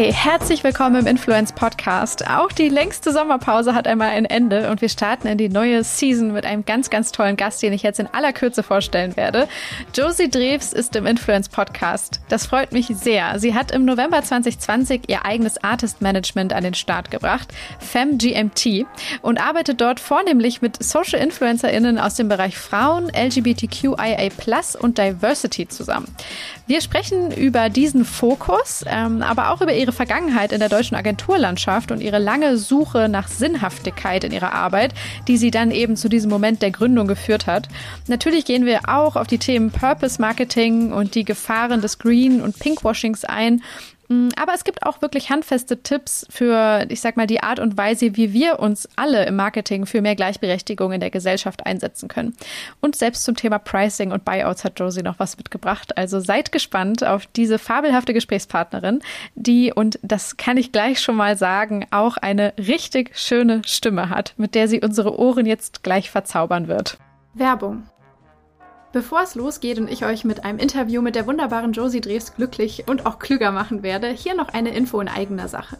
Hi, herzlich willkommen im Influence Podcast. Auch die längste Sommerpause hat einmal ein Ende und wir starten in die neue Season mit einem ganz, ganz tollen Gast, den ich jetzt in aller Kürze vorstellen werde. Josie Drews ist im Influence Podcast. Das freut mich sehr. Sie hat im November 2020 ihr eigenes Artist Management an den Start gebracht, FemGMT, und arbeitet dort vornehmlich mit Social InfluencerInnen aus dem Bereich Frauen, LGBTQIA und Diversity zusammen. Wir sprechen über diesen Fokus, ähm, aber auch über ihre Vergangenheit in der deutschen Agenturlandschaft und ihre lange Suche nach Sinnhaftigkeit in ihrer Arbeit, die sie dann eben zu diesem Moment der Gründung geführt hat. Natürlich gehen wir auch auf die Themen Purpose Marketing und die Gefahren des Green- und Pinkwashings ein aber es gibt auch wirklich handfeste Tipps für, ich sag mal, die Art und Weise, wie wir uns alle im Marketing für mehr Gleichberechtigung in der Gesellschaft einsetzen können. Und selbst zum Thema Pricing und Buyouts hat Josie noch was mitgebracht. Also seid gespannt auf diese fabelhafte Gesprächspartnerin, die, und das kann ich gleich schon mal sagen, auch eine richtig schöne Stimme hat, mit der sie unsere Ohren jetzt gleich verzaubern wird. Werbung. Bevor es losgeht und ich euch mit einem Interview mit der wunderbaren Josie Drews glücklich und auch klüger machen werde, hier noch eine Info in eigener Sache.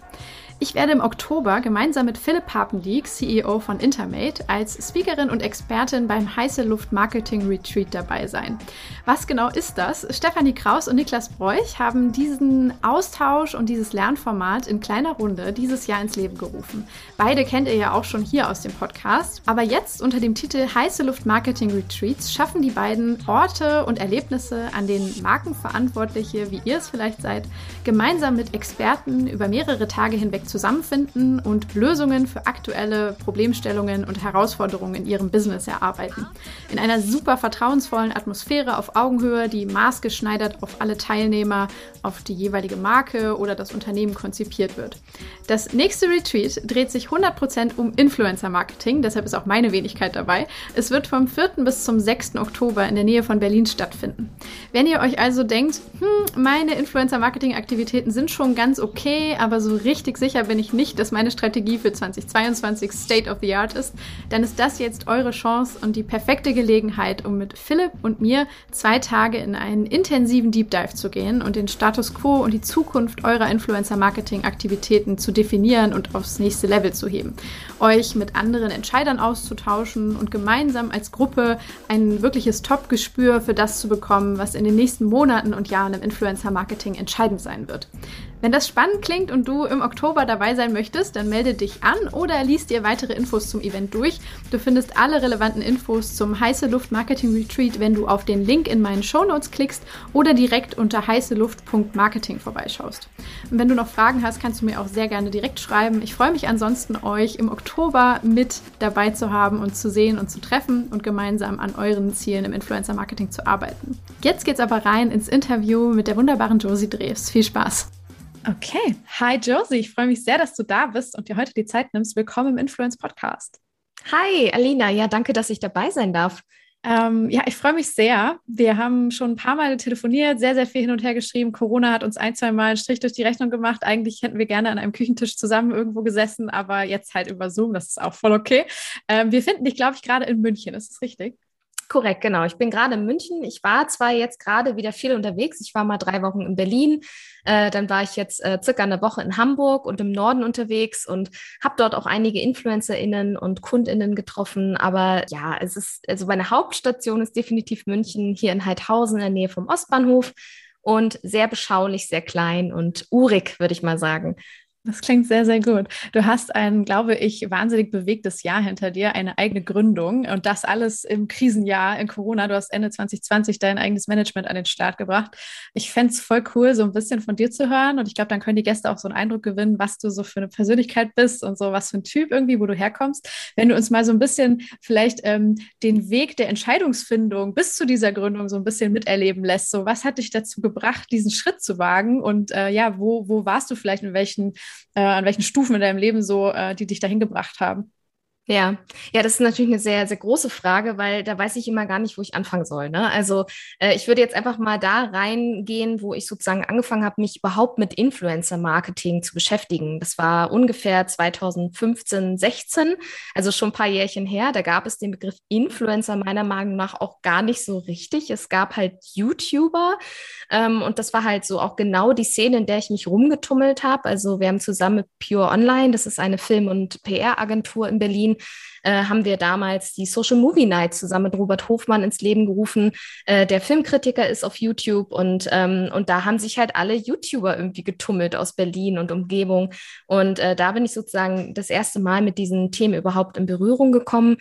Ich werde im Oktober gemeinsam mit Philipp Papendiek, CEO von Intermate, als Speakerin und Expertin beim Heiße Luft Marketing Retreat dabei sein. Was genau ist das? Stefanie Kraus und Niklas Bräuch haben diesen Austausch und dieses Lernformat in kleiner Runde dieses Jahr ins Leben gerufen. Beide kennt ihr ja auch schon hier aus dem Podcast. Aber jetzt unter dem Titel Heiße Luft Marketing Retreats schaffen die beiden Orte und Erlebnisse, an denen Markenverantwortliche, wie ihr es vielleicht seid, gemeinsam mit Experten über mehrere Tage hinweg zusammenfinden und Lösungen für aktuelle Problemstellungen und Herausforderungen in ihrem Business erarbeiten. In einer super vertrauensvollen Atmosphäre auf Augenhöhe, die maßgeschneidert auf alle Teilnehmer, auf die jeweilige Marke oder das Unternehmen konzipiert wird. Das nächste Retreat dreht sich 100% um Influencer-Marketing, deshalb ist auch meine Wenigkeit dabei. Es wird vom 4. bis zum 6. Oktober in der Nähe von Berlin stattfinden. Wenn ihr euch also denkt, hm, meine Influencer-Marketing-Aktivitäten sind schon ganz okay, aber so richtig sicher sicher bin ich nicht, dass meine Strategie für 2022 State of the Art ist, dann ist das jetzt eure Chance und die perfekte Gelegenheit, um mit Philipp und mir zwei Tage in einen intensiven Deep Dive zu gehen und den Status quo und die Zukunft eurer Influencer-Marketing-Aktivitäten zu definieren und aufs nächste Level zu heben. Euch mit anderen Entscheidern auszutauschen und gemeinsam als Gruppe ein wirkliches Top-Gespür für das zu bekommen, was in den nächsten Monaten und Jahren im Influencer-Marketing entscheidend sein wird. Wenn das spannend klingt und du im Oktober dabei sein möchtest, dann melde dich an oder liest dir weitere Infos zum Event durch. Du findest alle relevanten Infos zum Heiße Luft Marketing Retreat, wenn du auf den Link in meinen Shownotes klickst oder direkt unter heißeluft.marketing vorbeischaust. Und wenn du noch Fragen hast, kannst du mir auch sehr gerne direkt schreiben. Ich freue mich ansonsten, euch im Oktober mit dabei zu haben und zu sehen und zu treffen und gemeinsam an euren Zielen im Influencer Marketing zu arbeiten. Jetzt geht's aber rein ins Interview mit der wunderbaren Josie Drews. Viel Spaß! Okay. Hi Josie, ich freue mich sehr, dass du da bist und dir heute die Zeit nimmst. Willkommen im Influence Podcast. Hi Alina, ja, danke, dass ich dabei sein darf. Ähm, ja, ich freue mich sehr. Wir haben schon ein paar Mal telefoniert, sehr, sehr viel hin und her geschrieben. Corona hat uns ein, zwei Mal einen Strich durch die Rechnung gemacht. Eigentlich hätten wir gerne an einem Küchentisch zusammen irgendwo gesessen, aber jetzt halt über Zoom, das ist auch voll okay. Ähm, wir finden dich, glaube ich, gerade in München. Ist das richtig? Korrekt, genau. Ich bin gerade in München. Ich war zwar jetzt gerade wieder viel unterwegs. Ich war mal drei Wochen in Berlin. Äh, dann war ich jetzt äh, circa eine Woche in Hamburg und im Norden unterwegs und habe dort auch einige InfluencerInnen und KundInnen getroffen. Aber ja, es ist, also meine Hauptstation ist definitiv München, hier in Heidhausen in der Nähe vom Ostbahnhof und sehr beschaulich, sehr klein und urig, würde ich mal sagen. Das klingt sehr, sehr gut. Du hast ein, glaube ich, wahnsinnig bewegtes Jahr hinter dir, eine eigene Gründung und das alles im Krisenjahr in Corona. Du hast Ende 2020 dein eigenes Management an den Start gebracht. Ich fände es voll cool, so ein bisschen von dir zu hören und ich glaube, dann können die Gäste auch so einen Eindruck gewinnen, was du so für eine Persönlichkeit bist und so was für ein Typ irgendwie, wo du herkommst. Wenn du uns mal so ein bisschen vielleicht ähm, den Weg der Entscheidungsfindung bis zu dieser Gründung so ein bisschen miterleben lässt. So, was hat dich dazu gebracht, diesen Schritt zu wagen und äh, ja, wo, wo warst du vielleicht in welchen äh, an welchen Stufen in deinem Leben so, äh, die dich dahin gebracht haben? Ja, ja, das ist natürlich eine sehr, sehr große Frage, weil da weiß ich immer gar nicht, wo ich anfangen soll. Ne? Also äh, ich würde jetzt einfach mal da reingehen, wo ich sozusagen angefangen habe, mich überhaupt mit Influencer-Marketing zu beschäftigen. Das war ungefähr 2015, 16, also schon ein paar Jährchen her. Da gab es den Begriff Influencer meiner Meinung nach auch gar nicht so richtig. Es gab halt YouTuber ähm, und das war halt so auch genau die Szene, in der ich mich rumgetummelt habe. Also wir haben zusammen mit Pure Online, das ist eine Film- und PR-Agentur in Berlin, äh, haben wir damals die Social Movie Night zusammen mit Robert Hofmann ins Leben gerufen. Äh, der Filmkritiker ist auf YouTube und, ähm, und da haben sich halt alle YouTuber irgendwie getummelt aus Berlin und Umgebung. Und äh, da bin ich sozusagen das erste Mal mit diesen Themen überhaupt in Berührung gekommen.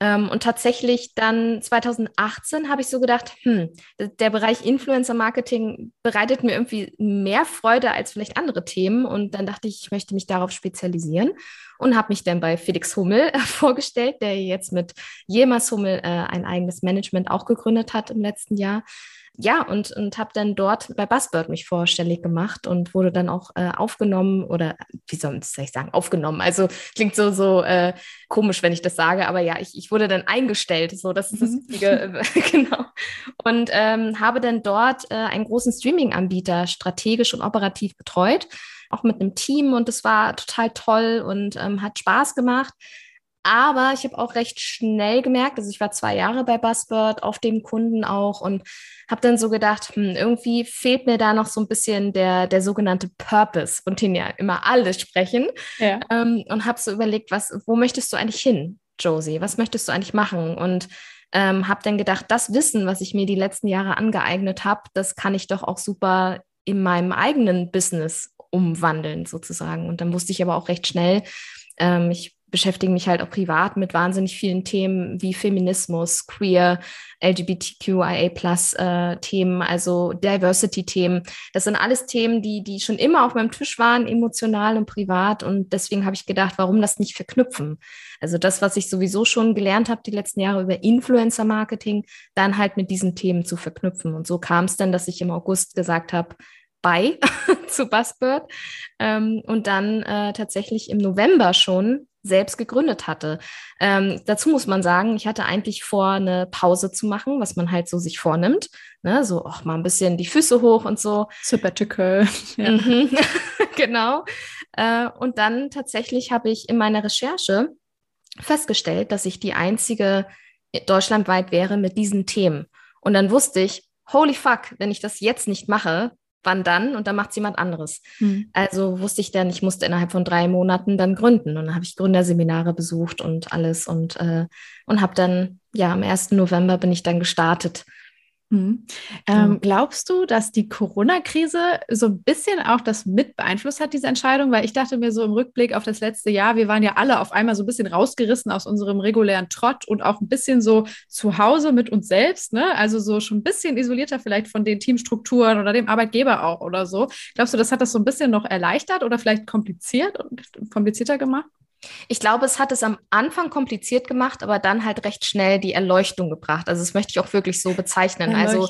Ähm, und tatsächlich dann 2018 habe ich so gedacht, hm, der Bereich Influencer Marketing bereitet mir irgendwie mehr Freude als vielleicht andere Themen. Und dann dachte ich, ich möchte mich darauf spezialisieren und habe mich dann bei Felix Hummel äh, vorgestellt, der jetzt mit Jemas Hummel äh, ein eigenes Management auch gegründet hat im letzten Jahr ja, und, und habe dann dort bei Buzzbird mich vorstellig gemacht und wurde dann auch äh, aufgenommen oder wie soll ich sagen, aufgenommen. Also klingt so, so äh, komisch, wenn ich das sage, aber ja, ich, ich wurde dann eingestellt. So, das ist das mhm. Wichtige, genau. Und ähm, habe dann dort äh, einen großen Streaming-Anbieter strategisch und operativ betreut, auch mit einem Team und es war total toll und ähm, hat Spaß gemacht. Aber ich habe auch recht schnell gemerkt, also ich war zwei Jahre bei Buzzbird auf dem Kunden auch und habe dann so gedacht, hm, irgendwie fehlt mir da noch so ein bisschen der, der sogenannte Purpose, von dem ja immer alle sprechen. Ja. Ähm, und habe so überlegt, was, wo möchtest du eigentlich hin, Josie? Was möchtest du eigentlich machen? Und ähm, habe dann gedacht, das Wissen, was ich mir die letzten Jahre angeeignet habe, das kann ich doch auch super in meinem eigenen Business umwandeln sozusagen. Und dann wusste ich aber auch recht schnell, ähm, ich beschäftige mich halt auch privat mit wahnsinnig vielen Themen wie Feminismus, Queer, LGBTQIA-Plus-Themen, äh, also Diversity-Themen. Das sind alles Themen, die, die schon immer auf meinem Tisch waren, emotional und privat. Und deswegen habe ich gedacht, warum das nicht verknüpfen? Also das, was ich sowieso schon gelernt habe die letzten Jahre über Influencer-Marketing, dann halt mit diesen Themen zu verknüpfen. Und so kam es dann, dass ich im August gesagt habe, bei zu Buzzbird ähm, und dann äh, tatsächlich im November schon selbst gegründet hatte. Ähm, dazu muss man sagen, ich hatte eigentlich vor, eine Pause zu machen, was man halt so sich vornimmt. Ne? So auch mal ein bisschen die Füße hoch und so. Sabbatical. Ja. Mhm. genau. Äh, und dann tatsächlich habe ich in meiner Recherche festgestellt, dass ich die einzige deutschlandweit wäre mit diesen Themen. Und dann wusste ich, holy fuck, wenn ich das jetzt nicht mache, wann dann und dann macht es jemand anderes. Mhm. Also wusste ich dann, ich musste innerhalb von drei Monaten dann gründen und dann habe ich Gründerseminare besucht und alles und, äh, und habe dann, ja, am 1. November bin ich dann gestartet Mhm. Ähm, glaubst du, dass die Corona-Krise so ein bisschen auch das mit beeinflusst hat, diese Entscheidung? Weil ich dachte mir so im Rückblick auf das letzte Jahr, wir waren ja alle auf einmal so ein bisschen rausgerissen aus unserem regulären Trott und auch ein bisschen so zu Hause mit uns selbst, ne? Also so schon ein bisschen isolierter vielleicht von den Teamstrukturen oder dem Arbeitgeber auch oder so. Glaubst du, das hat das so ein bisschen noch erleichtert oder vielleicht kompliziert und komplizierter gemacht? Ich glaube, es hat es am Anfang kompliziert gemacht, aber dann halt recht schnell die Erleuchtung gebracht. Also das möchte ich auch wirklich so bezeichnen. Also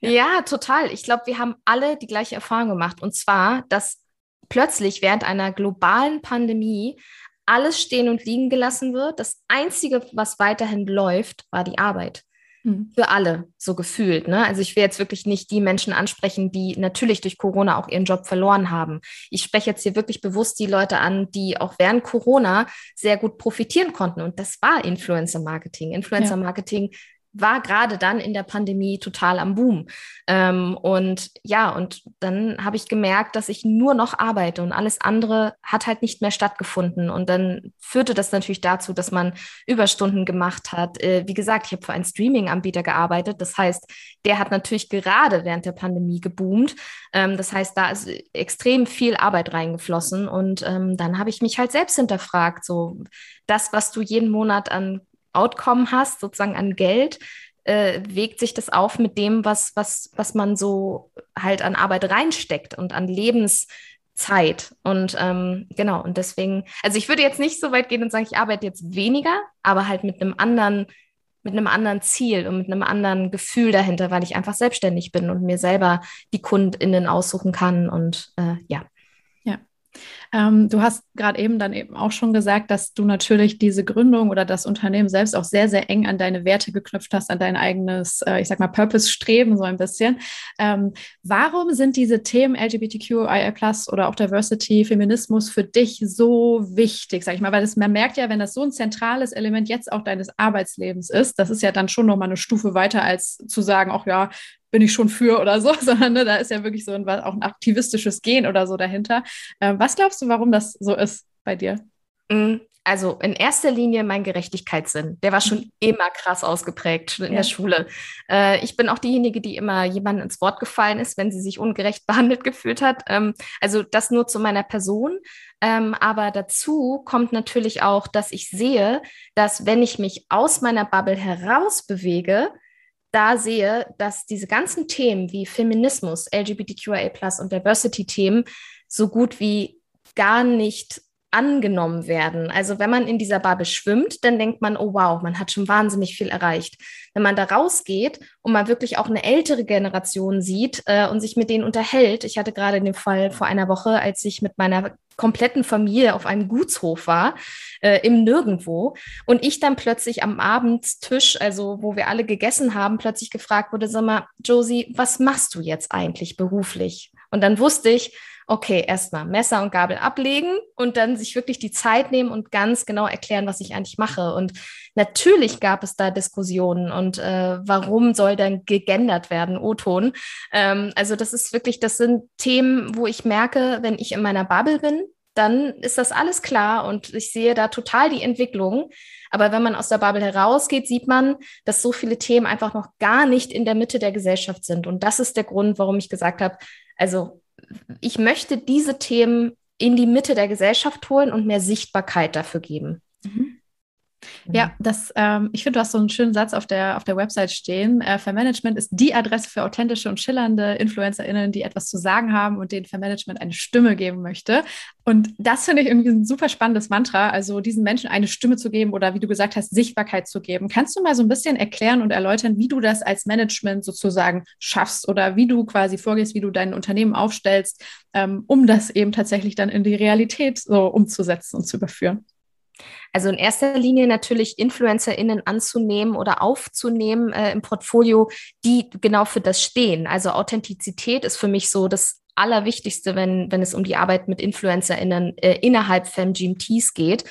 ja. ja, total. Ich glaube, wir haben alle die gleiche Erfahrung gemacht. Und zwar, dass plötzlich während einer globalen Pandemie alles stehen und liegen gelassen wird. Das Einzige, was weiterhin läuft, war die Arbeit. Mhm. für alle so gefühlt. Ne? Also ich will jetzt wirklich nicht die Menschen ansprechen, die natürlich durch Corona auch ihren Job verloren haben. Ich spreche jetzt hier wirklich bewusst die Leute an, die auch während Corona sehr gut profitieren konnten. Und das war Influencer Marketing. Influencer Marketing ja war gerade dann in der Pandemie total am Boom. Ähm, und ja, und dann habe ich gemerkt, dass ich nur noch arbeite und alles andere hat halt nicht mehr stattgefunden. Und dann führte das natürlich dazu, dass man Überstunden gemacht hat. Äh, wie gesagt, ich habe für einen Streaming-Anbieter gearbeitet. Das heißt, der hat natürlich gerade während der Pandemie geboomt. Ähm, das heißt, da ist extrem viel Arbeit reingeflossen. Und ähm, dann habe ich mich halt selbst hinterfragt, so das, was du jeden Monat an Outcome hast, sozusagen an Geld, äh, wägt sich das auf mit dem, was, was, was man so halt an Arbeit reinsteckt und an Lebenszeit. Und ähm, genau, und deswegen, also ich würde jetzt nicht so weit gehen und sagen, ich arbeite jetzt weniger, aber halt mit einem anderen, mit einem anderen Ziel und mit einem anderen Gefühl dahinter, weil ich einfach selbstständig bin und mir selber die KundInnen aussuchen kann und äh, ja. Ähm, du hast gerade eben dann eben auch schon gesagt, dass du natürlich diese Gründung oder das Unternehmen selbst auch sehr, sehr eng an deine Werte geknüpft hast, an dein eigenes, äh, ich sag mal, Purpose-Streben so ein bisschen. Ähm, warum sind diese Themen LGBTQIA oder auch Diversity, Feminismus für dich so wichtig, sag ich mal? Weil das, man merkt ja, wenn das so ein zentrales Element jetzt auch deines Arbeitslebens ist, das ist ja dann schon nochmal eine Stufe weiter, als zu sagen, ach ja, bin ich schon für oder so, sondern ne, da ist ja wirklich so ein, auch ein aktivistisches Gen oder so dahinter. Ähm, was glaubst du, warum das so ist bei dir? Mm, also in erster Linie mein Gerechtigkeitssinn. Der war schon mhm. immer krass ausgeprägt, schon in ja. der Schule. Äh, ich bin auch diejenige, die immer jemandem ins Wort gefallen ist, wenn sie sich ungerecht behandelt gefühlt hat. Ähm, also das nur zu meiner Person. Ähm, aber dazu kommt natürlich auch, dass ich sehe, dass wenn ich mich aus meiner Bubble heraus bewege, da sehe, dass diese ganzen Themen wie Feminismus, LGBTQIA und Diversity-Themen so gut wie gar nicht angenommen werden. Also wenn man in dieser Bubble schwimmt, dann denkt man, oh wow, man hat schon wahnsinnig viel erreicht. Wenn man da rausgeht und man wirklich auch eine ältere Generation sieht äh, und sich mit denen unterhält, ich hatte gerade den Fall vor einer Woche, als ich mit meiner kompletten Familie auf einem Gutshof war, äh, im Nirgendwo, und ich dann plötzlich am Abendstisch, also wo wir alle gegessen haben, plötzlich gefragt wurde, sag mal, Josie, was machst du jetzt eigentlich beruflich? Und dann wusste ich, okay, erstmal Messer und Gabel ablegen und dann sich wirklich die Zeit nehmen und ganz genau erklären, was ich eigentlich mache. Und natürlich gab es da Diskussionen und äh, warum soll dann gegendert werden, O-Ton. Ähm, also das ist wirklich, das sind Themen, wo ich merke, wenn ich in meiner Bubble bin, dann ist das alles klar und ich sehe da total die Entwicklung. Aber wenn man aus der Bubble herausgeht, sieht man, dass so viele Themen einfach noch gar nicht in der Mitte der Gesellschaft sind. Und das ist der Grund, warum ich gesagt habe, also ich möchte diese Themen in die Mitte der Gesellschaft holen und mehr Sichtbarkeit dafür geben. Mhm. Ja, das, ähm, ich finde, du hast so einen schönen Satz auf der, auf der Website stehen. Äh, Vermanagement ist die Adresse für authentische und schillernde InfluencerInnen, die etwas zu sagen haben und denen Vermanagement eine Stimme geben möchte. Und das finde ich irgendwie ein super spannendes Mantra, also diesen Menschen eine Stimme zu geben oder wie du gesagt hast, Sichtbarkeit zu geben. Kannst du mal so ein bisschen erklären und erläutern, wie du das als Management sozusagen schaffst oder wie du quasi vorgehst, wie du dein Unternehmen aufstellst, ähm, um das eben tatsächlich dann in die Realität so umzusetzen und zu überführen? Also in erster Linie natürlich InfluencerInnen anzunehmen oder aufzunehmen äh, im Portfolio, die genau für das stehen. Also Authentizität ist für mich so das Allerwichtigste, wenn, wenn es um die Arbeit mit InfluencerInnen äh, innerhalb FemGMTs geht.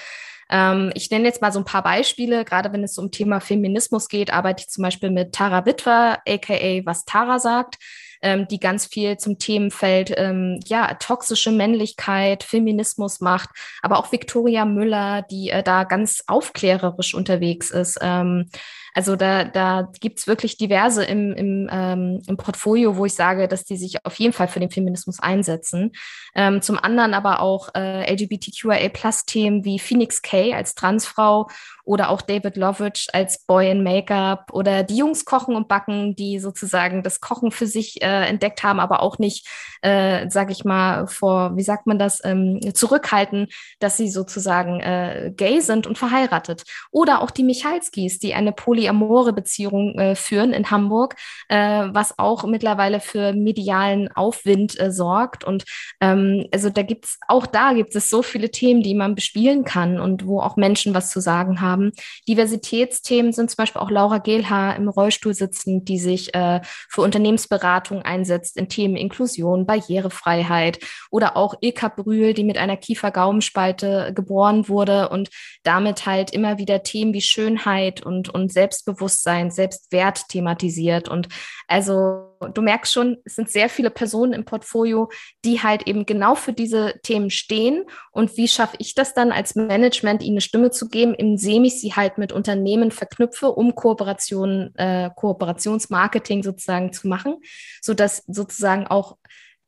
Ähm, ich nenne jetzt mal so ein paar Beispiele. Gerade wenn es um Thema Feminismus geht, arbeite ich zum Beispiel mit Tara Witwer, aka Was Tara sagt ähm, die ganz viel zum Themenfeld ähm, ja, toxische Männlichkeit, Feminismus macht, aber auch Victoria Müller, die äh, da ganz aufklärerisch unterwegs ist. Ähm, also da, da gibt wirklich diverse im, im, ähm, im Portfolio, wo ich sage, dass die sich auf jeden Fall für den Feminismus einsetzen. Ähm, zum anderen aber auch äh, LGBTQIA-Plus-Themen wie Phoenix K als Transfrau oder auch David Lovitch als Boy in Make-up oder die Jungs kochen und backen, die sozusagen das Kochen für sich äh, entdeckt haben, aber auch nicht, äh, sage ich mal, vor, wie sagt man das, ähm, zurückhalten, dass sie sozusagen äh, gay sind und verheiratet. Oder auch die Michalskis, die eine polyamore Beziehung äh, führen in Hamburg, äh, was auch mittlerweile für medialen Aufwind äh, sorgt. Und ähm, also da gibt's auch da gibt es so viele Themen, die man bespielen kann und wo auch Menschen was zu sagen haben. Diversitätsthemen sind zum Beispiel auch Laura Gehlhaar im Rollstuhl sitzend, die sich äh, für Unternehmensberatung einsetzt in Themen Inklusion, Barrierefreiheit oder auch Ilka Brühl, die mit einer Kiefer-Gaumenspalte geboren wurde und damit halt immer wieder Themen wie Schönheit und, und Selbstbewusstsein, Selbstwert thematisiert. Und also du merkst schon, es sind sehr viele Personen im Portfolio, die halt eben genau für diese Themen stehen. Und wie schaffe ich das dann als Management, ihnen eine Stimme zu geben, indem ich sie halt mit Unternehmen verknüpfe, um Kooperationen, äh, Kooperationsmarketing sozusagen zu machen, sodass sozusagen auch,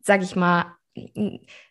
sage ich mal,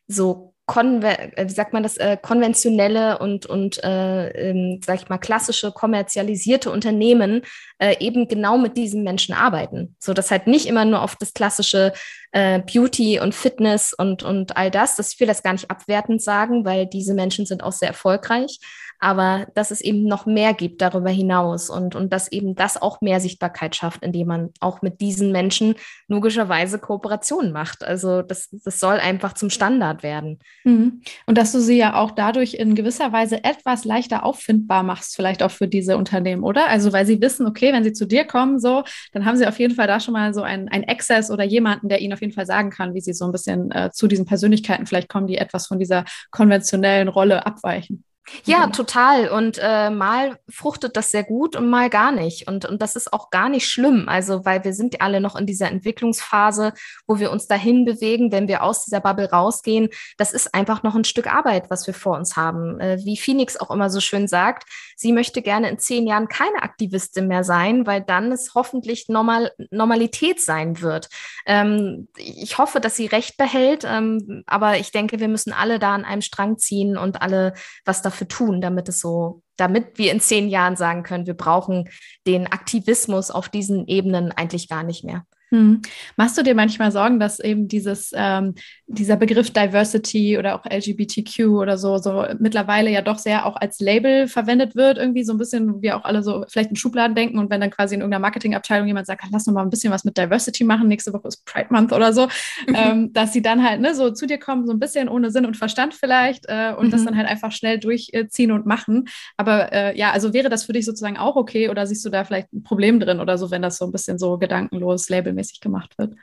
so Konver äh, wie sagt man das, äh, konventionelle und, und äh, ähm, sag ich mal, klassische kommerzialisierte Unternehmen äh, eben genau mit diesen Menschen arbeiten. So dass halt nicht immer nur auf das klassische äh, Beauty und Fitness und, und all das. Das, ich will das gar nicht abwertend sagen, weil diese Menschen sind auch sehr erfolgreich aber dass es eben noch mehr gibt darüber hinaus und, und dass eben das auch mehr Sichtbarkeit schafft, indem man auch mit diesen Menschen logischerweise Kooperationen macht. Also das, das soll einfach zum Standard werden. Mhm. Und dass du sie ja auch dadurch in gewisser Weise etwas leichter auffindbar machst, vielleicht auch für diese Unternehmen, oder? Also weil sie wissen, okay, wenn sie zu dir kommen, so, dann haben sie auf jeden Fall da schon mal so ein, ein Access oder jemanden, der ihnen auf jeden Fall sagen kann, wie sie so ein bisschen äh, zu diesen Persönlichkeiten vielleicht kommen, die etwas von dieser konventionellen Rolle abweichen. Ja, total. Und äh, mal fruchtet das sehr gut und mal gar nicht. Und, und das ist auch gar nicht schlimm. Also, weil wir sind alle noch in dieser Entwicklungsphase, wo wir uns dahin bewegen, wenn wir aus dieser Bubble rausgehen. Das ist einfach noch ein Stück Arbeit, was wir vor uns haben. Äh, wie Phoenix auch immer so schön sagt, sie möchte gerne in zehn Jahren keine Aktivistin mehr sein, weil dann es hoffentlich normal, Normalität sein wird. Ähm, ich hoffe, dass sie recht behält. Ähm, aber ich denke, wir müssen alle da an einem Strang ziehen und alle was dafür tun, damit es so, damit wir in zehn Jahren sagen können, wir brauchen den Aktivismus auf diesen Ebenen eigentlich gar nicht mehr. Hm. Machst du dir manchmal Sorgen, dass eben dieses, ähm, dieser Begriff Diversity oder auch LGBTQ oder so, so mittlerweile ja doch sehr auch als Label verwendet wird, irgendwie so ein bisschen, wie auch alle so vielleicht in Schubladen denken und wenn dann quasi in irgendeiner Marketingabteilung jemand sagt, lass noch mal ein bisschen was mit Diversity machen, nächste Woche ist Pride Month oder so, mhm. ähm, dass sie dann halt ne, so zu dir kommen, so ein bisschen ohne Sinn und Verstand vielleicht äh, und mhm. das dann halt einfach schnell durchziehen und machen. Aber äh, ja, also wäre das für dich sozusagen auch okay oder siehst du da vielleicht ein Problem drin oder so, wenn das so ein bisschen so gedankenlos labelmäßig regelmäßig gemacht wird.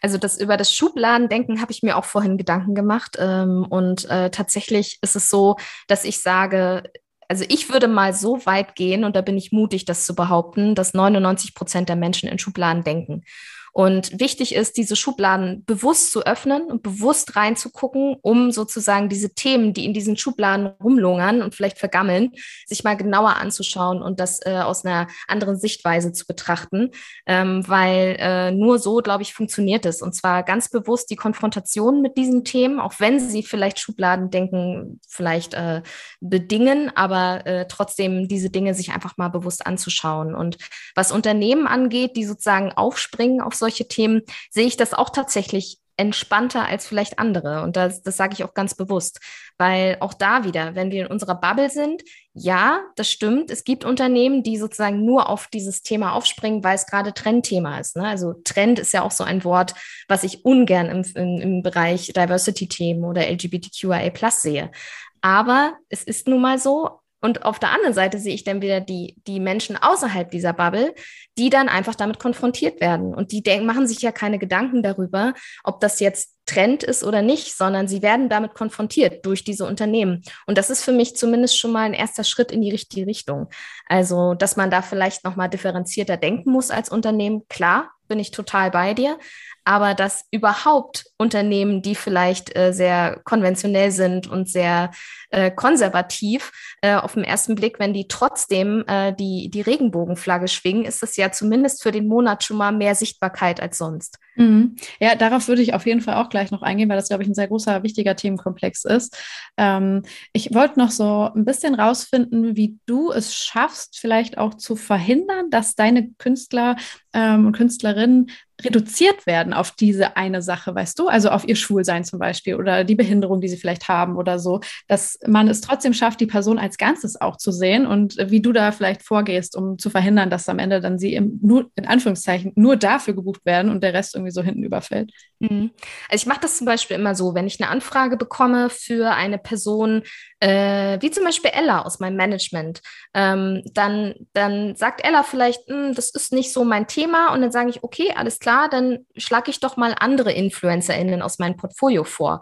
Also das über das Schubladendenken habe ich mir auch vorhin Gedanken gemacht. Ähm, und äh, tatsächlich ist es so, dass ich sage, also ich würde mal so weit gehen, und da bin ich mutig, das zu behaupten, dass 99 Prozent der Menschen in Schubladen denken. Und wichtig ist, diese Schubladen bewusst zu öffnen und bewusst reinzugucken, um sozusagen diese Themen, die in diesen Schubladen rumlungern und vielleicht vergammeln, sich mal genauer anzuschauen und das äh, aus einer anderen Sichtweise zu betrachten. Ähm, weil äh, nur so, glaube ich, funktioniert es. Und zwar ganz bewusst die Konfrontation mit diesen Themen, auch wenn sie vielleicht Schubladendenken vielleicht äh, bedingen, aber äh, trotzdem diese Dinge sich einfach mal bewusst anzuschauen. Und was Unternehmen angeht, die sozusagen aufspringen auf so solche Themen sehe ich das auch tatsächlich entspannter als vielleicht andere. Und das, das sage ich auch ganz bewusst, weil auch da wieder, wenn wir in unserer Bubble sind, ja, das stimmt. Es gibt Unternehmen, die sozusagen nur auf dieses Thema aufspringen, weil es gerade Trendthema ist. Ne? Also Trend ist ja auch so ein Wort, was ich ungern im, im, im Bereich Diversity-Themen oder LGBTQIA sehe. Aber es ist nun mal so, und auf der anderen Seite sehe ich dann wieder die, die Menschen außerhalb dieser Bubble, die dann einfach damit konfrontiert werden. Und die denken, machen sich ja keine Gedanken darüber, ob das jetzt Trend ist oder nicht, sondern sie werden damit konfrontiert durch diese Unternehmen. Und das ist für mich zumindest schon mal ein erster Schritt in die richtige Richtung. Also, dass man da vielleicht nochmal differenzierter denken muss als Unternehmen, klar, bin ich total bei dir aber dass überhaupt Unternehmen, die vielleicht äh, sehr konventionell sind und sehr äh, konservativ, äh, auf den ersten Blick, wenn die trotzdem äh, die, die Regenbogenflagge schwingen, ist es ja zumindest für den Monat schon mal mehr Sichtbarkeit als sonst. Mhm. Ja, darauf würde ich auf jeden Fall auch gleich noch eingehen, weil das, glaube ich, ein sehr großer, wichtiger Themenkomplex ist. Ähm, ich wollte noch so ein bisschen rausfinden, wie du es schaffst, vielleicht auch zu verhindern, dass deine Künstler ähm, und Künstlerinnen reduziert werden auf diese eine Sache, weißt du? Also auf ihr Schwulsein zum Beispiel oder die Behinderung, die sie vielleicht haben oder so, dass man es trotzdem schafft, die Person als Ganzes auch zu sehen und wie du da vielleicht vorgehst, um zu verhindern, dass am Ende dann sie im, nur, in Anführungszeichen nur dafür gebucht werden und der Rest irgendwie so hinten überfällt. Mhm. Also ich mache das zum Beispiel immer so, wenn ich eine Anfrage bekomme für eine Person, äh, wie zum Beispiel Ella aus meinem Management, ähm, dann, dann sagt Ella vielleicht, hm, das ist nicht so mein Thema und dann sage ich, okay, alles klar, dann schlage ich doch mal andere InfluencerInnen aus meinem Portfolio vor.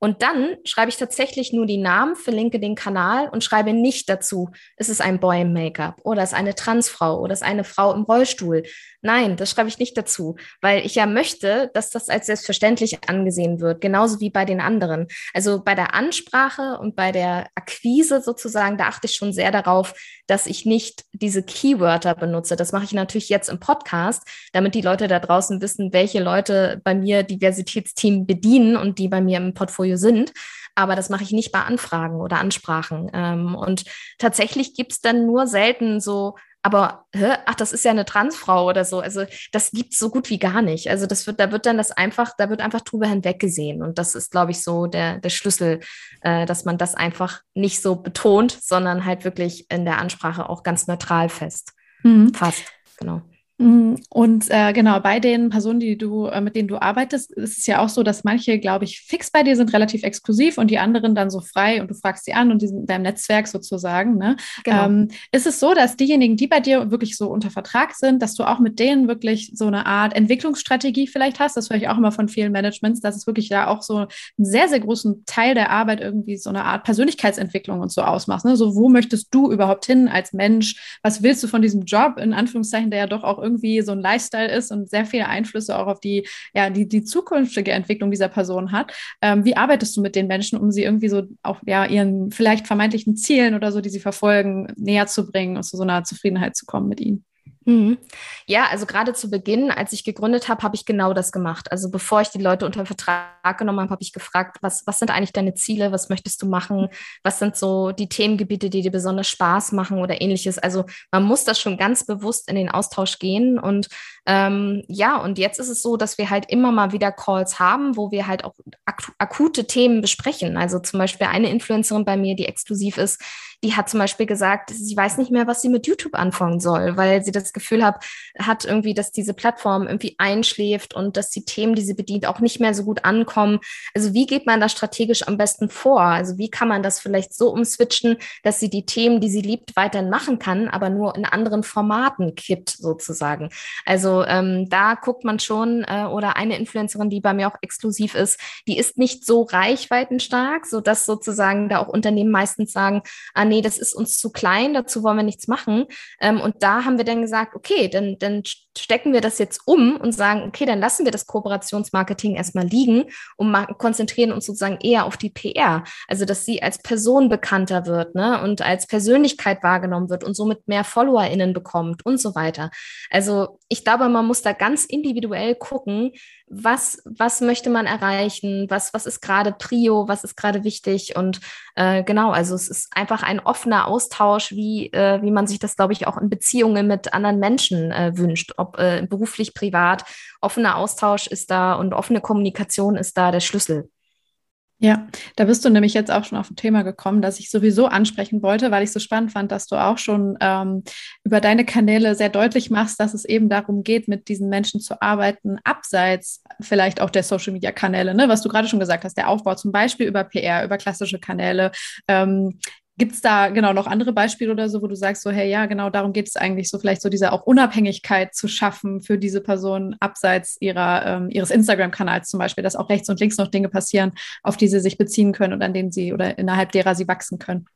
Und dann schreibe ich tatsächlich nur die Namen, verlinke den Kanal und schreibe nicht dazu, ist es ein Boy im Make-up oder ist eine Transfrau oder ist eine Frau im Rollstuhl. Nein, das schreibe ich nicht dazu, weil ich ja möchte, dass das als selbstverständlich angesehen wird, genauso wie bei den anderen. Also bei der Ansprache und bei der Akquise sozusagen, da achte ich schon sehr darauf, dass ich nicht diese Keywörter benutze. Das mache ich natürlich jetzt im Podcast, damit die Leute da draußen wissen, welche Leute bei mir Diversitätsteam bedienen und die bei mir im Portfolio sind aber das mache ich nicht bei Anfragen oder Ansprachen. Ähm, und tatsächlich gibt es dann nur selten so aber hä? ach, das ist ja eine Transfrau oder so. Also das gibt es so gut wie gar nicht. Also das wird, da wird dann das einfach, da wird einfach drüber hinweggesehen. Und das ist, glaube ich, so der, der Schlüssel, äh, dass man das einfach nicht so betont, sondern halt wirklich in der Ansprache auch ganz neutral fest. Mhm. Fast, genau. Mm, und äh, genau, bei den Personen, die du, äh, mit denen du arbeitest, ist es ja auch so, dass manche, glaube ich, fix bei dir sind, relativ exklusiv und die anderen dann so frei und du fragst sie an und die sind in deinem Netzwerk sozusagen. Ne? Genau. Ähm, ist es so, dass diejenigen, die bei dir wirklich so unter Vertrag sind, dass du auch mit denen wirklich so eine Art Entwicklungsstrategie vielleicht hast? Das höre ich auch immer von vielen Managements, dass es wirklich da auch so einen sehr, sehr großen Teil der Arbeit irgendwie so eine Art Persönlichkeitsentwicklung und so ausmacht. Ne? So, wo möchtest du überhaupt hin als Mensch? Was willst du von diesem Job, in Anführungszeichen, der ja doch auch irgendwie so ein Lifestyle ist und sehr viele Einflüsse auch auf die, ja, die, die zukünftige Entwicklung dieser Person hat. Ähm, wie arbeitest du mit den Menschen, um sie irgendwie so auch ja, ihren vielleicht vermeintlichen Zielen oder so, die sie verfolgen, näher zu bringen und zu so einer Zufriedenheit zu kommen mit ihnen? Mhm. Ja, also gerade zu Beginn, als ich gegründet habe, habe ich genau das gemacht. Also bevor ich die Leute unter Vertrag genommen habe, habe ich gefragt, was, was sind eigentlich deine Ziele, was möchtest du machen, was sind so die Themengebiete, die dir besonders Spaß machen oder ähnliches. Also man muss das schon ganz bewusst in den Austausch gehen. Und ähm, ja, und jetzt ist es so, dass wir halt immer mal wieder Calls haben, wo wir halt auch ak akute Themen besprechen. Also zum Beispiel eine Influencerin bei mir, die exklusiv ist, die hat zum Beispiel gesagt, sie weiß nicht mehr, was sie mit YouTube anfangen soll, weil sie das Gefühl hat, hat irgendwie, dass diese Plattform irgendwie einschläft und dass die Themen, die sie bedient, auch nicht mehr so gut ankommen. Also wie geht man da strategisch am besten vor? Also wie kann man das vielleicht so umswitchen, dass sie die Themen, die sie liebt, weiterhin machen kann, aber nur in anderen Formaten kippt sozusagen. Also ähm, da guckt man schon, äh, oder eine Influencerin, die bei mir auch exklusiv ist, die ist nicht so reichweitenstark, so dass sozusagen da auch Unternehmen meistens sagen, ah nee, das ist uns zu klein, dazu wollen wir nichts machen. Ähm, und da haben wir dann gesagt, okay, dann, dann stecken wir das jetzt um und sagen, okay, dann lassen wir das Kooperationsmarketing erstmal liegen und konzentrieren uns sozusagen eher auf die PR. Also, dass sie als Person bekannter wird ne, und als Persönlichkeit wahrgenommen wird und somit mehr FollowerInnen bekommt und so weiter. Also, ich glaube, man muss da ganz individuell gucken, was, was möchte man erreichen, was, was ist gerade Prio, was ist gerade wichtig und äh, genau, also es ist einfach ein offener Austausch, wie, äh, wie man sich das, glaube ich, auch in Beziehungen mit anderen Menschen äh, wünscht, ob äh, beruflich, privat. Offener Austausch ist da und offene Kommunikation ist da der Schlüssel. Ja, da bist du nämlich jetzt auch schon auf ein Thema gekommen, das ich sowieso ansprechen wollte, weil ich so spannend fand, dass du auch schon ähm, über deine Kanäle sehr deutlich machst, dass es eben darum geht, mit diesen Menschen zu arbeiten, abseits vielleicht auch der Social-Media-Kanäle, ne? was du gerade schon gesagt hast, der Aufbau zum Beispiel über PR, über klassische Kanäle, ähm, Gibt es da genau noch andere Beispiele oder so, wo du sagst, so, hey, ja, genau darum geht es eigentlich, so vielleicht so diese auch Unabhängigkeit zu schaffen für diese Person abseits ihrer, ähm, ihres Instagram-Kanals zum Beispiel, dass auch rechts und links noch Dinge passieren, auf die sie sich beziehen können und an denen sie oder innerhalb derer sie wachsen können.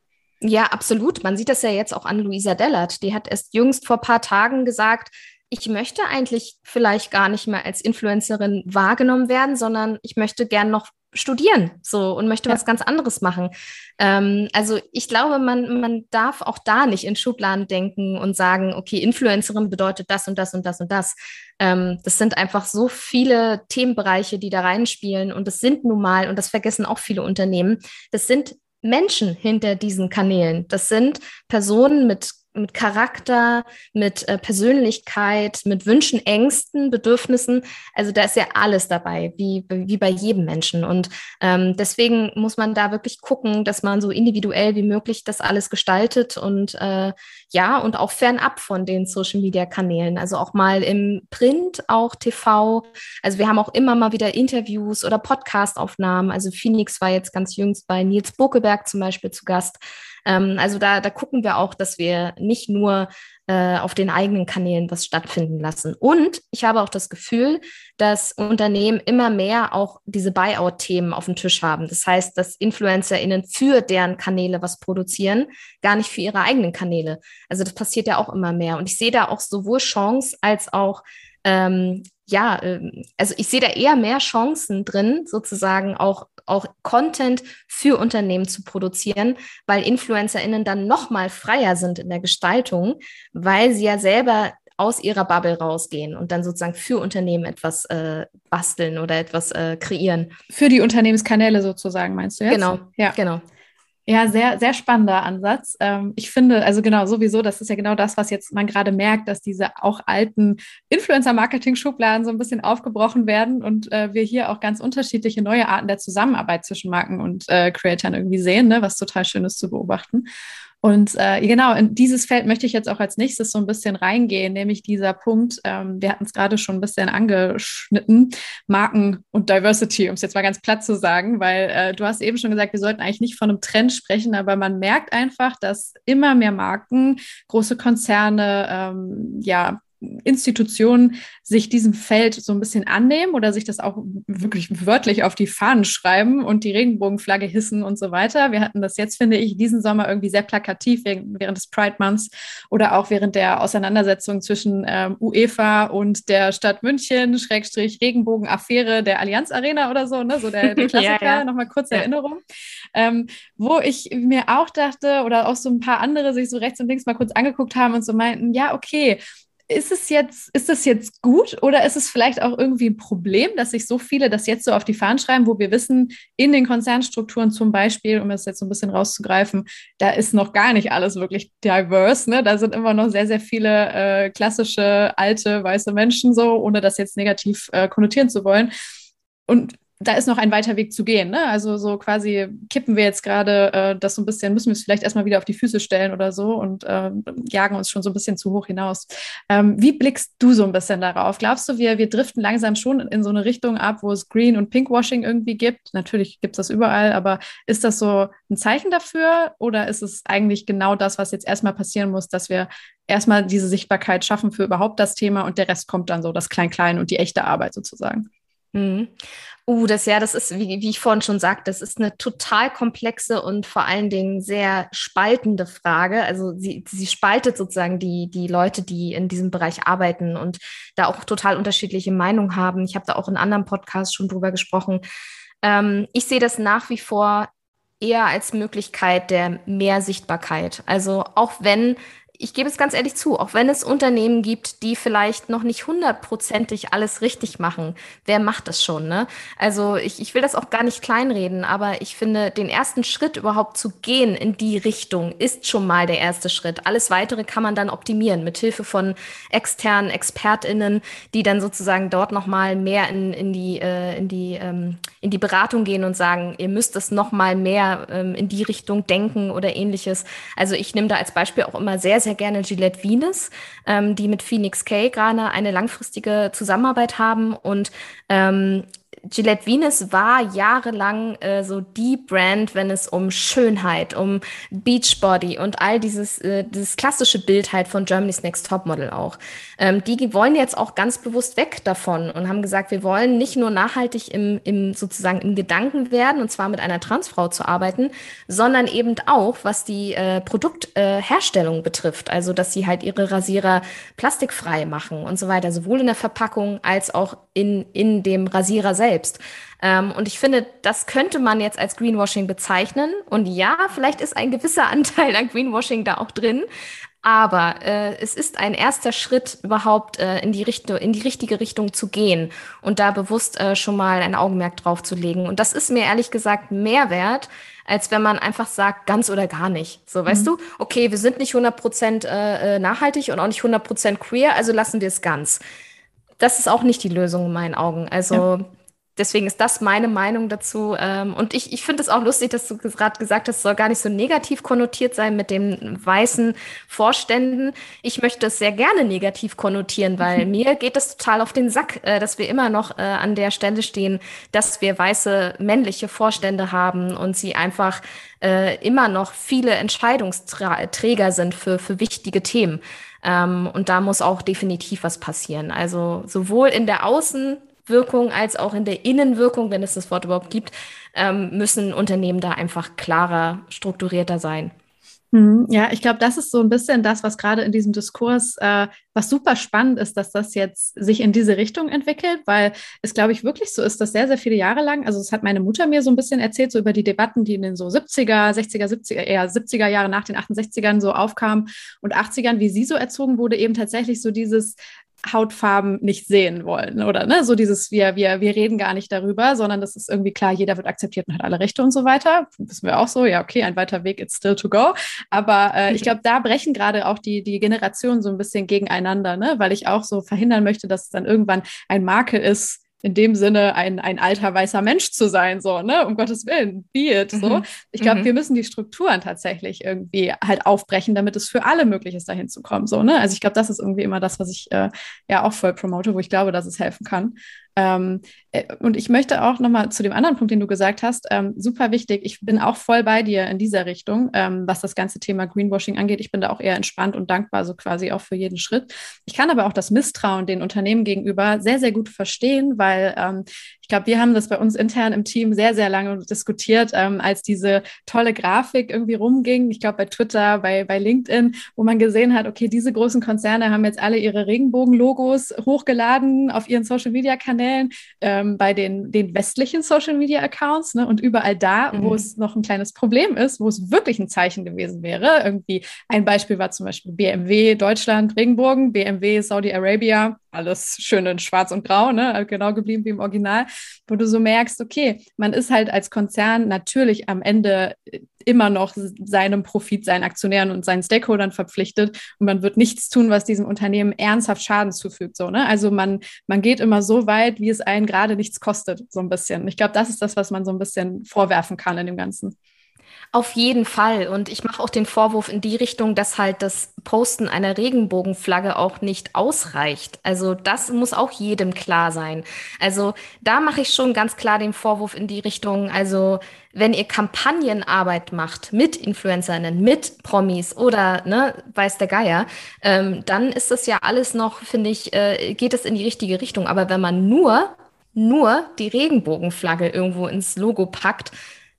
Ja, absolut. Man sieht das ja jetzt auch an Luisa Dellert. Die hat erst jüngst vor paar Tagen gesagt, ich möchte eigentlich vielleicht gar nicht mehr als Influencerin wahrgenommen werden, sondern ich möchte gern noch studieren so und möchte ja. was ganz anderes machen. Ähm, also ich glaube, man, man darf auch da nicht in Schubladen denken und sagen, okay, Influencerin bedeutet das und das und das und das. Ähm, das sind einfach so viele Themenbereiche, die da reinspielen und das sind nun mal, und das vergessen auch viele Unternehmen, das sind Menschen hinter diesen Kanälen. Das sind Personen mit mit Charakter, mit äh, Persönlichkeit, mit Wünschen, Ängsten, Bedürfnissen. Also da ist ja alles dabei, wie, wie bei jedem Menschen. Und ähm, deswegen muss man da wirklich gucken, dass man so individuell wie möglich das alles gestaltet und äh, ja, und auch fernab von den Social-Media-Kanälen. Also auch mal im Print, auch TV. Also wir haben auch immer mal wieder Interviews oder Podcast-Aufnahmen. Also Phoenix war jetzt ganz jüngst bei Nils Bokeberg zum Beispiel zu Gast. Ähm, also da, da gucken wir auch, dass wir nicht nur äh, auf den eigenen Kanälen was stattfinden lassen. Und ich habe auch das Gefühl, dass Unternehmen immer mehr auch diese Buyout-Themen auf dem Tisch haben. Das heißt, dass InfluencerInnen für deren Kanäle was produzieren, gar nicht für ihre eigenen Kanäle. Also das passiert ja auch immer mehr. Und ich sehe da auch sowohl Chance als auch ähm, ja, ähm, also ich sehe da eher mehr Chancen drin, sozusagen auch, auch Content für Unternehmen zu produzieren, weil InfluencerInnen dann nochmal freier sind in der Gestaltung, weil sie ja selber aus ihrer Bubble rausgehen und dann sozusagen für Unternehmen etwas äh, basteln oder etwas äh, kreieren. Für die Unternehmenskanäle sozusagen, meinst du jetzt? Genau, ja. genau. Ja, sehr, sehr spannender Ansatz. Ähm, ich finde, also genau, sowieso, das ist ja genau das, was jetzt man gerade merkt, dass diese auch alten Influencer-Marketing-Schubladen so ein bisschen aufgebrochen werden und äh, wir hier auch ganz unterschiedliche neue Arten der Zusammenarbeit zwischen Marken und äh, Creatoren irgendwie sehen, ne, was total schön ist zu beobachten. Und äh, genau, in dieses Feld möchte ich jetzt auch als nächstes so ein bisschen reingehen, nämlich dieser Punkt, ähm, wir hatten es gerade schon ein bisschen angeschnitten, Marken und Diversity, um es jetzt mal ganz platt zu sagen, weil äh, du hast eben schon gesagt, wir sollten eigentlich nicht von einem Trend sprechen, aber man merkt einfach, dass immer mehr Marken, große Konzerne, ähm, ja, Institutionen sich diesem Feld so ein bisschen annehmen oder sich das auch wirklich wörtlich auf die Fahnen schreiben und die Regenbogenflagge hissen und so weiter. Wir hatten das jetzt, finde ich, diesen Sommer irgendwie sehr plakativ während des Pride Months oder auch während der Auseinandersetzung zwischen ähm, UEFA und der Stadt München, Schrägstrich Regenbogenaffäre der Allianz Arena oder so, ne? so der, der Klassiker, ja, ja. nochmal kurze ja. Erinnerung. Ähm, wo ich mir auch dachte oder auch so ein paar andere sich so rechts und links mal kurz angeguckt haben und so meinten, ja, okay, ist es jetzt, ist das jetzt gut oder ist es vielleicht auch irgendwie ein Problem, dass sich so viele das jetzt so auf die Fahnen schreiben, wo wir wissen, in den Konzernstrukturen zum Beispiel, um es jetzt so ein bisschen rauszugreifen, da ist noch gar nicht alles wirklich diverse. Ne? Da sind immer noch sehr, sehr viele äh, klassische, alte, weiße Menschen so, ohne das jetzt negativ äh, konnotieren zu wollen. Und da ist noch ein weiter Weg zu gehen. Ne? Also so quasi kippen wir jetzt gerade äh, das so ein bisschen, müssen wir es vielleicht erstmal wieder auf die Füße stellen oder so und äh, jagen uns schon so ein bisschen zu hoch hinaus. Ähm, wie blickst du so ein bisschen darauf? Glaubst du, wir, wir driften langsam schon in so eine Richtung ab, wo es Green- und Pinkwashing irgendwie gibt? Natürlich gibt es das überall, aber ist das so ein Zeichen dafür oder ist es eigentlich genau das, was jetzt erstmal passieren muss, dass wir erstmal diese Sichtbarkeit schaffen für überhaupt das Thema und der Rest kommt dann so, das Klein-Klein und die echte Arbeit sozusagen? Mhm. Uh, das ja, das ist, wie, wie ich vorhin schon sagte, das ist eine total komplexe und vor allen Dingen sehr spaltende Frage. Also sie, sie spaltet sozusagen die, die Leute, die in diesem Bereich arbeiten und da auch total unterschiedliche Meinungen haben. Ich habe da auch in anderen Podcasts schon drüber gesprochen. Ähm, ich sehe das nach wie vor eher als Möglichkeit der Mehrsichtbarkeit. Also auch wenn ich gebe es ganz ehrlich zu, auch wenn es Unternehmen gibt, die vielleicht noch nicht hundertprozentig alles richtig machen, wer macht das schon? Ne? Also ich, ich will das auch gar nicht kleinreden, aber ich finde, den ersten Schritt überhaupt zu gehen in die Richtung ist schon mal der erste Schritt. Alles weitere kann man dann optimieren mit Hilfe von externen ExpertInnen, die dann sozusagen dort nochmal mehr in, in die, äh, in, die, ähm, in die Beratung gehen und sagen, ihr müsst es nochmal mehr ähm, in die Richtung denken oder ähnliches. Also ich nehme da als Beispiel auch immer sehr, sehr sehr gerne Gillette Venus, ähm, die mit Phoenix K gerade eine langfristige Zusammenarbeit haben und ähm, Gillette Venus war jahrelang äh, so die Brand, wenn es um Schönheit, um Beachbody und all dieses, äh, dieses klassische Bild halt von Germany's Next Topmodel auch. Ähm, die wollen jetzt auch ganz bewusst weg davon und haben gesagt, wir wollen nicht nur nachhaltig im, im sozusagen im Gedanken werden und zwar mit einer Transfrau zu arbeiten, sondern eben auch, was die äh, Produktherstellung äh, betrifft. Also, dass sie halt ihre Rasierer plastikfrei machen und so weiter, sowohl in der Verpackung als auch in, in dem Rasierer selbst selbst. Ähm, und ich finde, das könnte man jetzt als Greenwashing bezeichnen. Und ja, vielleicht ist ein gewisser Anteil an Greenwashing da auch drin. Aber äh, es ist ein erster Schritt, überhaupt äh, in, die Richtung, in die richtige Richtung zu gehen und da bewusst äh, schon mal ein Augenmerk drauf zu legen. Und das ist mir ehrlich gesagt mehr wert, als wenn man einfach sagt, ganz oder gar nicht. So, weißt mhm. du, okay, wir sind nicht 100% äh, äh, nachhaltig und auch nicht 100% queer, also lassen wir es ganz. Das ist auch nicht die Lösung in meinen Augen. Also ja deswegen ist das meine Meinung dazu. Ähm, und ich, ich finde es auch lustig, dass du gerade gesagt hast, es soll gar nicht so negativ konnotiert sein mit den weißen Vorständen. Ich möchte es sehr gerne negativ konnotieren, weil mir geht es total auf den Sack, äh, dass wir immer noch äh, an der Stelle stehen, dass wir weiße männliche Vorstände haben und sie einfach äh, immer noch viele Entscheidungsträger sind für, für wichtige Themen. Ähm, und da muss auch definitiv was passieren. Also sowohl in der Außen- Wirkung als auch in der Innenwirkung, wenn es das Wort überhaupt gibt, ähm, müssen Unternehmen da einfach klarer, strukturierter sein. Mhm. Ja, ich glaube, das ist so ein bisschen das, was gerade in diesem Diskurs, äh, was super spannend ist, dass das jetzt sich in diese Richtung entwickelt, weil es, glaube ich, wirklich so ist, dass sehr, sehr viele Jahre lang, also es hat meine Mutter mir so ein bisschen erzählt, so über die Debatten, die in den so 70er, 60er, 70er, eher 70er Jahre nach den 68ern so aufkamen und 80ern, wie sie so erzogen wurde, eben tatsächlich so dieses, Hautfarben nicht sehen wollen oder ne, so dieses wir wir wir reden gar nicht darüber, sondern das ist irgendwie klar, jeder wird akzeptiert und hat alle Rechte und so weiter. Wissen wir auch so, ja okay, ein weiter Weg, it's still to go. Aber äh, ich glaube, da brechen gerade auch die die Generationen so ein bisschen gegeneinander, ne, weil ich auch so verhindern möchte, dass es dann irgendwann ein Marke ist, in dem Sinne ein, ein alter weißer Mensch zu sein, so, ne? Um Gottes Willen, be it, so. Mhm. Ich glaube, mhm. wir müssen die Strukturen tatsächlich irgendwie halt aufbrechen, damit es für alle möglich ist, dahin zu kommen, so, ne? Also ich glaube, das ist irgendwie immer das, was ich äh, ja auch voll promote, wo ich glaube, dass es helfen kann. Ähm, äh, und ich möchte auch nochmal zu dem anderen Punkt, den du gesagt hast, ähm, super wichtig. Ich bin auch voll bei dir in dieser Richtung, ähm, was das ganze Thema Greenwashing angeht. Ich bin da auch eher entspannt und dankbar, so quasi auch für jeden Schritt. Ich kann aber auch das Misstrauen den Unternehmen gegenüber sehr, sehr gut verstehen, weil ähm, ich glaube, wir haben das bei uns intern im Team sehr, sehr lange diskutiert, ähm, als diese tolle Grafik irgendwie rumging. Ich glaube, bei Twitter, bei, bei LinkedIn, wo man gesehen hat, okay, diese großen Konzerne haben jetzt alle ihre Regenbogen-Logos hochgeladen auf ihren Social-Media-Kanälen, ähm, bei den, den westlichen Social-Media-Accounts ne, und überall da, mhm. wo es noch ein kleines Problem ist, wo es wirklich ein Zeichen gewesen wäre. Irgendwie ein Beispiel war zum Beispiel BMW Deutschland, Regenbogen, BMW Saudi-Arabia, alles schön in schwarz und grau, ne? genau geblieben wie im Original, wo du so merkst, okay, man ist halt als Konzern natürlich am Ende immer noch seinem Profit, seinen Aktionären und seinen Stakeholdern verpflichtet und man wird nichts tun, was diesem Unternehmen ernsthaft Schaden zufügt. So, ne? Also man, man geht immer so weit, wie es einen gerade nichts kostet, so ein bisschen. Ich glaube, das ist das, was man so ein bisschen vorwerfen kann in dem Ganzen. Auf jeden Fall. Und ich mache auch den Vorwurf in die Richtung, dass halt das Posten einer Regenbogenflagge auch nicht ausreicht. Also das muss auch jedem klar sein. Also da mache ich schon ganz klar den Vorwurf in die Richtung, also wenn ihr Kampagnenarbeit macht mit Influencerinnen, mit Promis oder ne, weiß der Geier, ähm, dann ist das ja alles noch, finde ich, äh, geht es in die richtige Richtung. Aber wenn man nur, nur die Regenbogenflagge irgendwo ins Logo packt,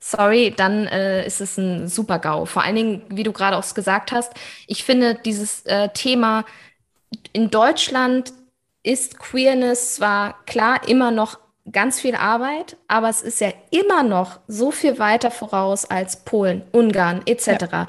sorry, dann äh, ist es ein super GAU. Vor allen Dingen, wie du gerade auch gesagt hast, ich finde dieses äh, Thema in Deutschland ist Queerness zwar klar immer noch ganz viel Arbeit, aber es ist ja immer noch so viel weiter voraus als Polen, Ungarn etc. Ja.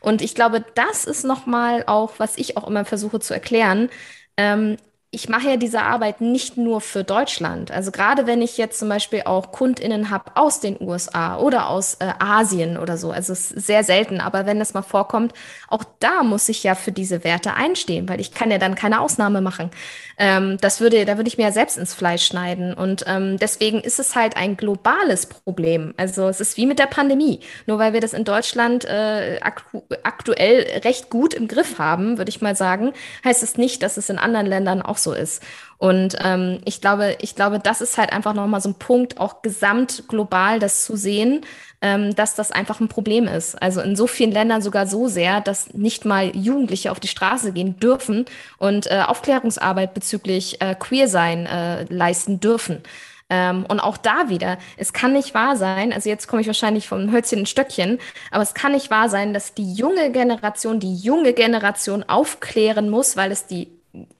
Und ich glaube, das ist nochmal auch, was ich auch immer versuche zu erklären. Ähm, ich mache ja diese Arbeit nicht nur für Deutschland. Also gerade wenn ich jetzt zum Beispiel auch KundInnen habe aus den USA oder aus äh, Asien oder so, also es ist sehr selten, aber wenn es mal vorkommt, auch da muss ich ja für diese Werte einstehen, weil ich kann ja dann keine Ausnahme machen. Ähm, das würde, da würde ich mir ja selbst ins Fleisch schneiden. Und ähm, deswegen ist es halt ein globales Problem. Also es ist wie mit der Pandemie. Nur weil wir das in Deutschland äh, aktu aktuell recht gut im Griff haben, würde ich mal sagen, heißt es nicht, dass es in anderen Ländern auch so ist. Und ähm, ich glaube, ich glaube, das ist halt einfach nochmal so ein Punkt, auch gesamt global das zu sehen, ähm, dass das einfach ein Problem ist. Also in so vielen Ländern sogar so sehr, dass nicht mal Jugendliche auf die Straße gehen dürfen und äh, Aufklärungsarbeit bezüglich äh, Queersein äh, leisten dürfen. Ähm, und auch da wieder, es kann nicht wahr sein, also jetzt komme ich wahrscheinlich vom Hölzchen in Stöckchen, aber es kann nicht wahr sein, dass die junge Generation die junge Generation aufklären muss, weil es die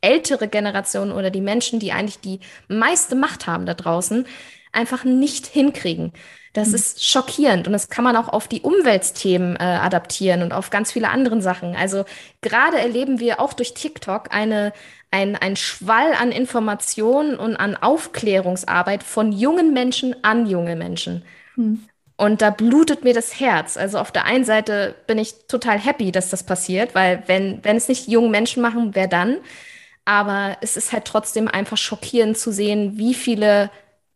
ältere Generation oder die Menschen, die eigentlich die meiste Macht haben da draußen, einfach nicht hinkriegen. Das mhm. ist schockierend und das kann man auch auf die Umweltthemen äh, adaptieren und auf ganz viele andere Sachen. Also gerade erleben wir auch durch TikTok eine, ein, ein Schwall an Informationen und an Aufklärungsarbeit von jungen Menschen an junge Menschen. Mhm. Und da blutet mir das Herz. Also auf der einen Seite bin ich total happy, dass das passiert, weil wenn, wenn es nicht junge Menschen machen, wer dann? Aber es ist halt trotzdem einfach schockierend zu sehen, wie viele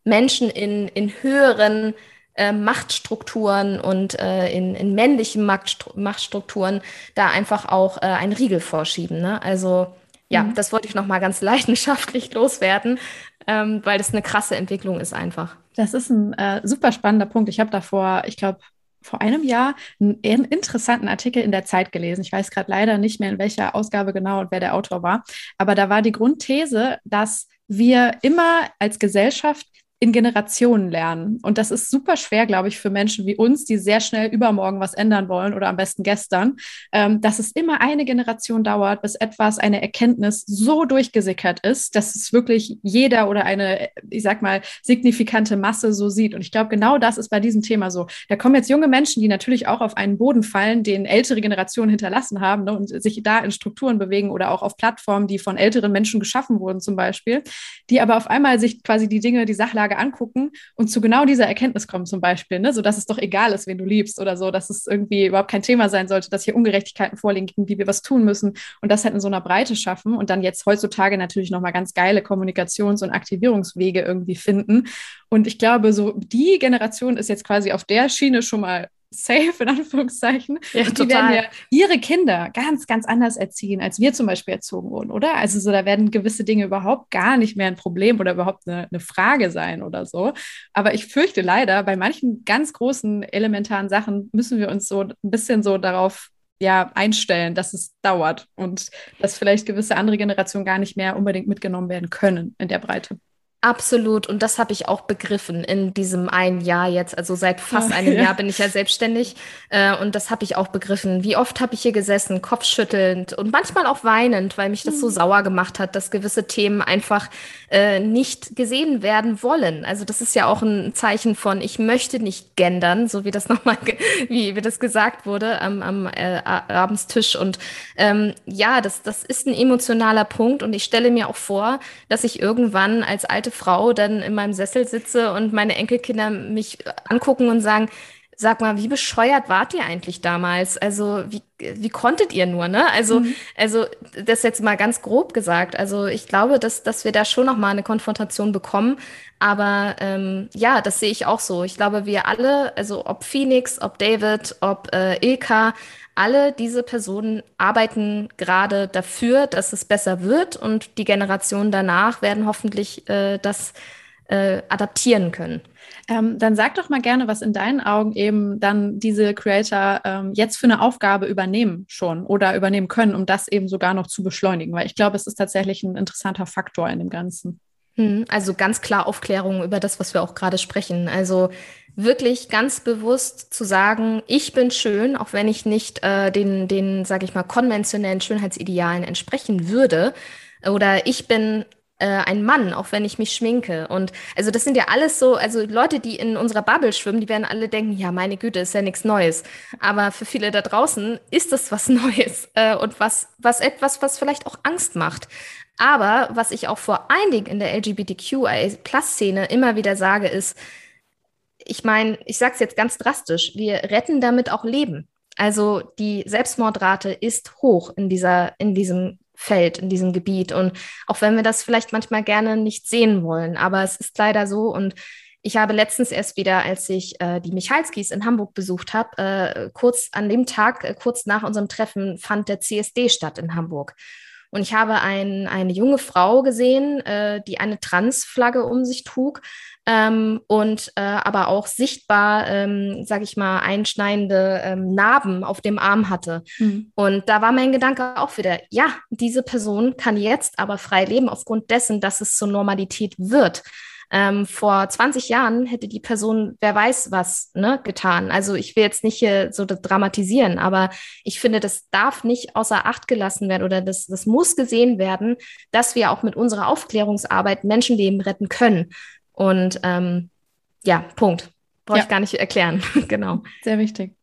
Menschen in, in höheren äh, Machtstrukturen und äh, in, in männlichen Machtstru Machtstrukturen da einfach auch äh, einen Riegel vorschieben. Ne? Also ja, mhm. das wollte ich noch mal ganz leidenschaftlich loswerden, ähm, weil das eine krasse Entwicklung ist einfach. Das ist ein äh, super spannender Punkt. Ich habe davor, ich glaube, vor einem Jahr einen interessanten Artikel in der Zeit gelesen. Ich weiß gerade leider nicht mehr, in welcher Ausgabe genau und wer der Autor war. Aber da war die Grundthese, dass wir immer als Gesellschaft in Generationen lernen. Und das ist super schwer, glaube ich, für Menschen wie uns, die sehr schnell übermorgen was ändern wollen oder am besten gestern, ähm, dass es immer eine Generation dauert, bis etwas, eine Erkenntnis so durchgesickert ist, dass es wirklich jeder oder eine, ich sag mal, signifikante Masse so sieht. Und ich glaube, genau das ist bei diesem Thema so. Da kommen jetzt junge Menschen, die natürlich auch auf einen Boden fallen, den ältere Generationen hinterlassen haben ne, und sich da in Strukturen bewegen oder auch auf Plattformen, die von älteren Menschen geschaffen wurden zum Beispiel, die aber auf einmal sich quasi die Dinge, die Sachlage Frage angucken und zu genau dieser Erkenntnis kommen zum Beispiel, ne? so dass es doch egal ist, wen du liebst oder so, dass es irgendwie überhaupt kein Thema sein sollte, dass hier Ungerechtigkeiten vorliegen, gegen die wir was tun müssen und das halt in so einer Breite schaffen und dann jetzt heutzutage natürlich nochmal ganz geile Kommunikations- und Aktivierungswege irgendwie finden. Und ich glaube, so die Generation ist jetzt quasi auf der Schiene schon mal safe, in Anführungszeichen. Ja, und die werden ja ihre Kinder ganz, ganz anders erziehen, als wir zum Beispiel erzogen wurden, oder? Also so, da werden gewisse Dinge überhaupt gar nicht mehr ein Problem oder überhaupt eine, eine Frage sein oder so. Aber ich fürchte leider, bei manchen ganz großen elementaren Sachen müssen wir uns so ein bisschen so darauf ja, einstellen, dass es dauert und dass vielleicht gewisse andere Generationen gar nicht mehr unbedingt mitgenommen werden können in der Breite. Absolut. Und das habe ich auch begriffen in diesem einen Jahr jetzt. Also seit fast einem ja. Jahr bin ich ja selbstständig. Äh, und das habe ich auch begriffen. Wie oft habe ich hier gesessen, kopfschüttelnd und manchmal auch weinend, weil mich das so mhm. sauer gemacht hat, dass gewisse Themen einfach äh, nicht gesehen werden wollen. Also das ist ja auch ein Zeichen von, ich möchte nicht gendern, so wie das nochmal, wie, wie das gesagt wurde am, am äh, Abendstisch. Und ähm, ja, das, das ist ein emotionaler Punkt. Und ich stelle mir auch vor, dass ich irgendwann als alte Frau dann in meinem Sessel sitze und meine Enkelkinder mich angucken und sagen, sag mal, wie bescheuert wart ihr eigentlich damals? Also, wie, wie konntet ihr nur, ne? Also, mhm. also, das jetzt mal ganz grob gesagt. Also, ich glaube, dass, dass wir da schon nochmal eine Konfrontation bekommen. Aber ähm, ja, das sehe ich auch so. Ich glaube, wir alle, also ob Phoenix, ob David, ob äh, Ilka, alle diese Personen arbeiten gerade dafür, dass es besser wird und die Generationen danach werden hoffentlich äh, das äh, adaptieren können. Ähm, dann sag doch mal gerne, was in deinen Augen eben dann diese Creator ähm, jetzt für eine Aufgabe übernehmen schon oder übernehmen können, um das eben sogar noch zu beschleunigen, weil ich glaube, es ist tatsächlich ein interessanter Faktor in dem Ganzen. Hm, also ganz klar Aufklärung über das, was wir auch gerade sprechen. Also wirklich ganz bewusst zu sagen, ich bin schön, auch wenn ich nicht äh, den, den, sage ich mal, konventionellen Schönheitsidealen entsprechen würde. Oder ich bin äh, ein Mann, auch wenn ich mich schminke. Und also das sind ja alles so, also Leute, die in unserer Bubble schwimmen, die werden alle denken, ja, meine Güte, ist ja nichts Neues. Aber für viele da draußen ist das was Neues äh, und was, was etwas, was vielleicht auch Angst macht. Aber was ich auch vor allen Dingen in der LGBTQ-Plus-Szene immer wieder sage, ist, ich meine, ich sage es jetzt ganz drastisch, wir retten damit auch Leben. Also die Selbstmordrate ist hoch in, dieser, in diesem Feld, in diesem Gebiet. Und auch wenn wir das vielleicht manchmal gerne nicht sehen wollen, aber es ist leider so. Und ich habe letztens erst wieder, als ich äh, die Michalskis in Hamburg besucht habe, äh, kurz an dem Tag, äh, kurz nach unserem Treffen, fand der CSD statt in Hamburg. Und ich habe ein, eine junge Frau gesehen, äh, die eine Transflagge um sich trug ähm, und äh, aber auch sichtbar, ähm, sage ich mal, einschneidende ähm, Narben auf dem Arm hatte. Mhm. Und da war mein Gedanke auch wieder, ja, diese Person kann jetzt aber frei leben aufgrund dessen, dass es zur Normalität wird. Ähm, vor 20 Jahren hätte die Person, wer weiß was, ne, getan. Also ich will jetzt nicht hier so dramatisieren, aber ich finde, das darf nicht außer Acht gelassen werden oder das, das muss gesehen werden, dass wir auch mit unserer Aufklärungsarbeit Menschenleben retten können. Und ähm, ja, Punkt. Brauche ja. ich gar nicht erklären. genau. Sehr wichtig.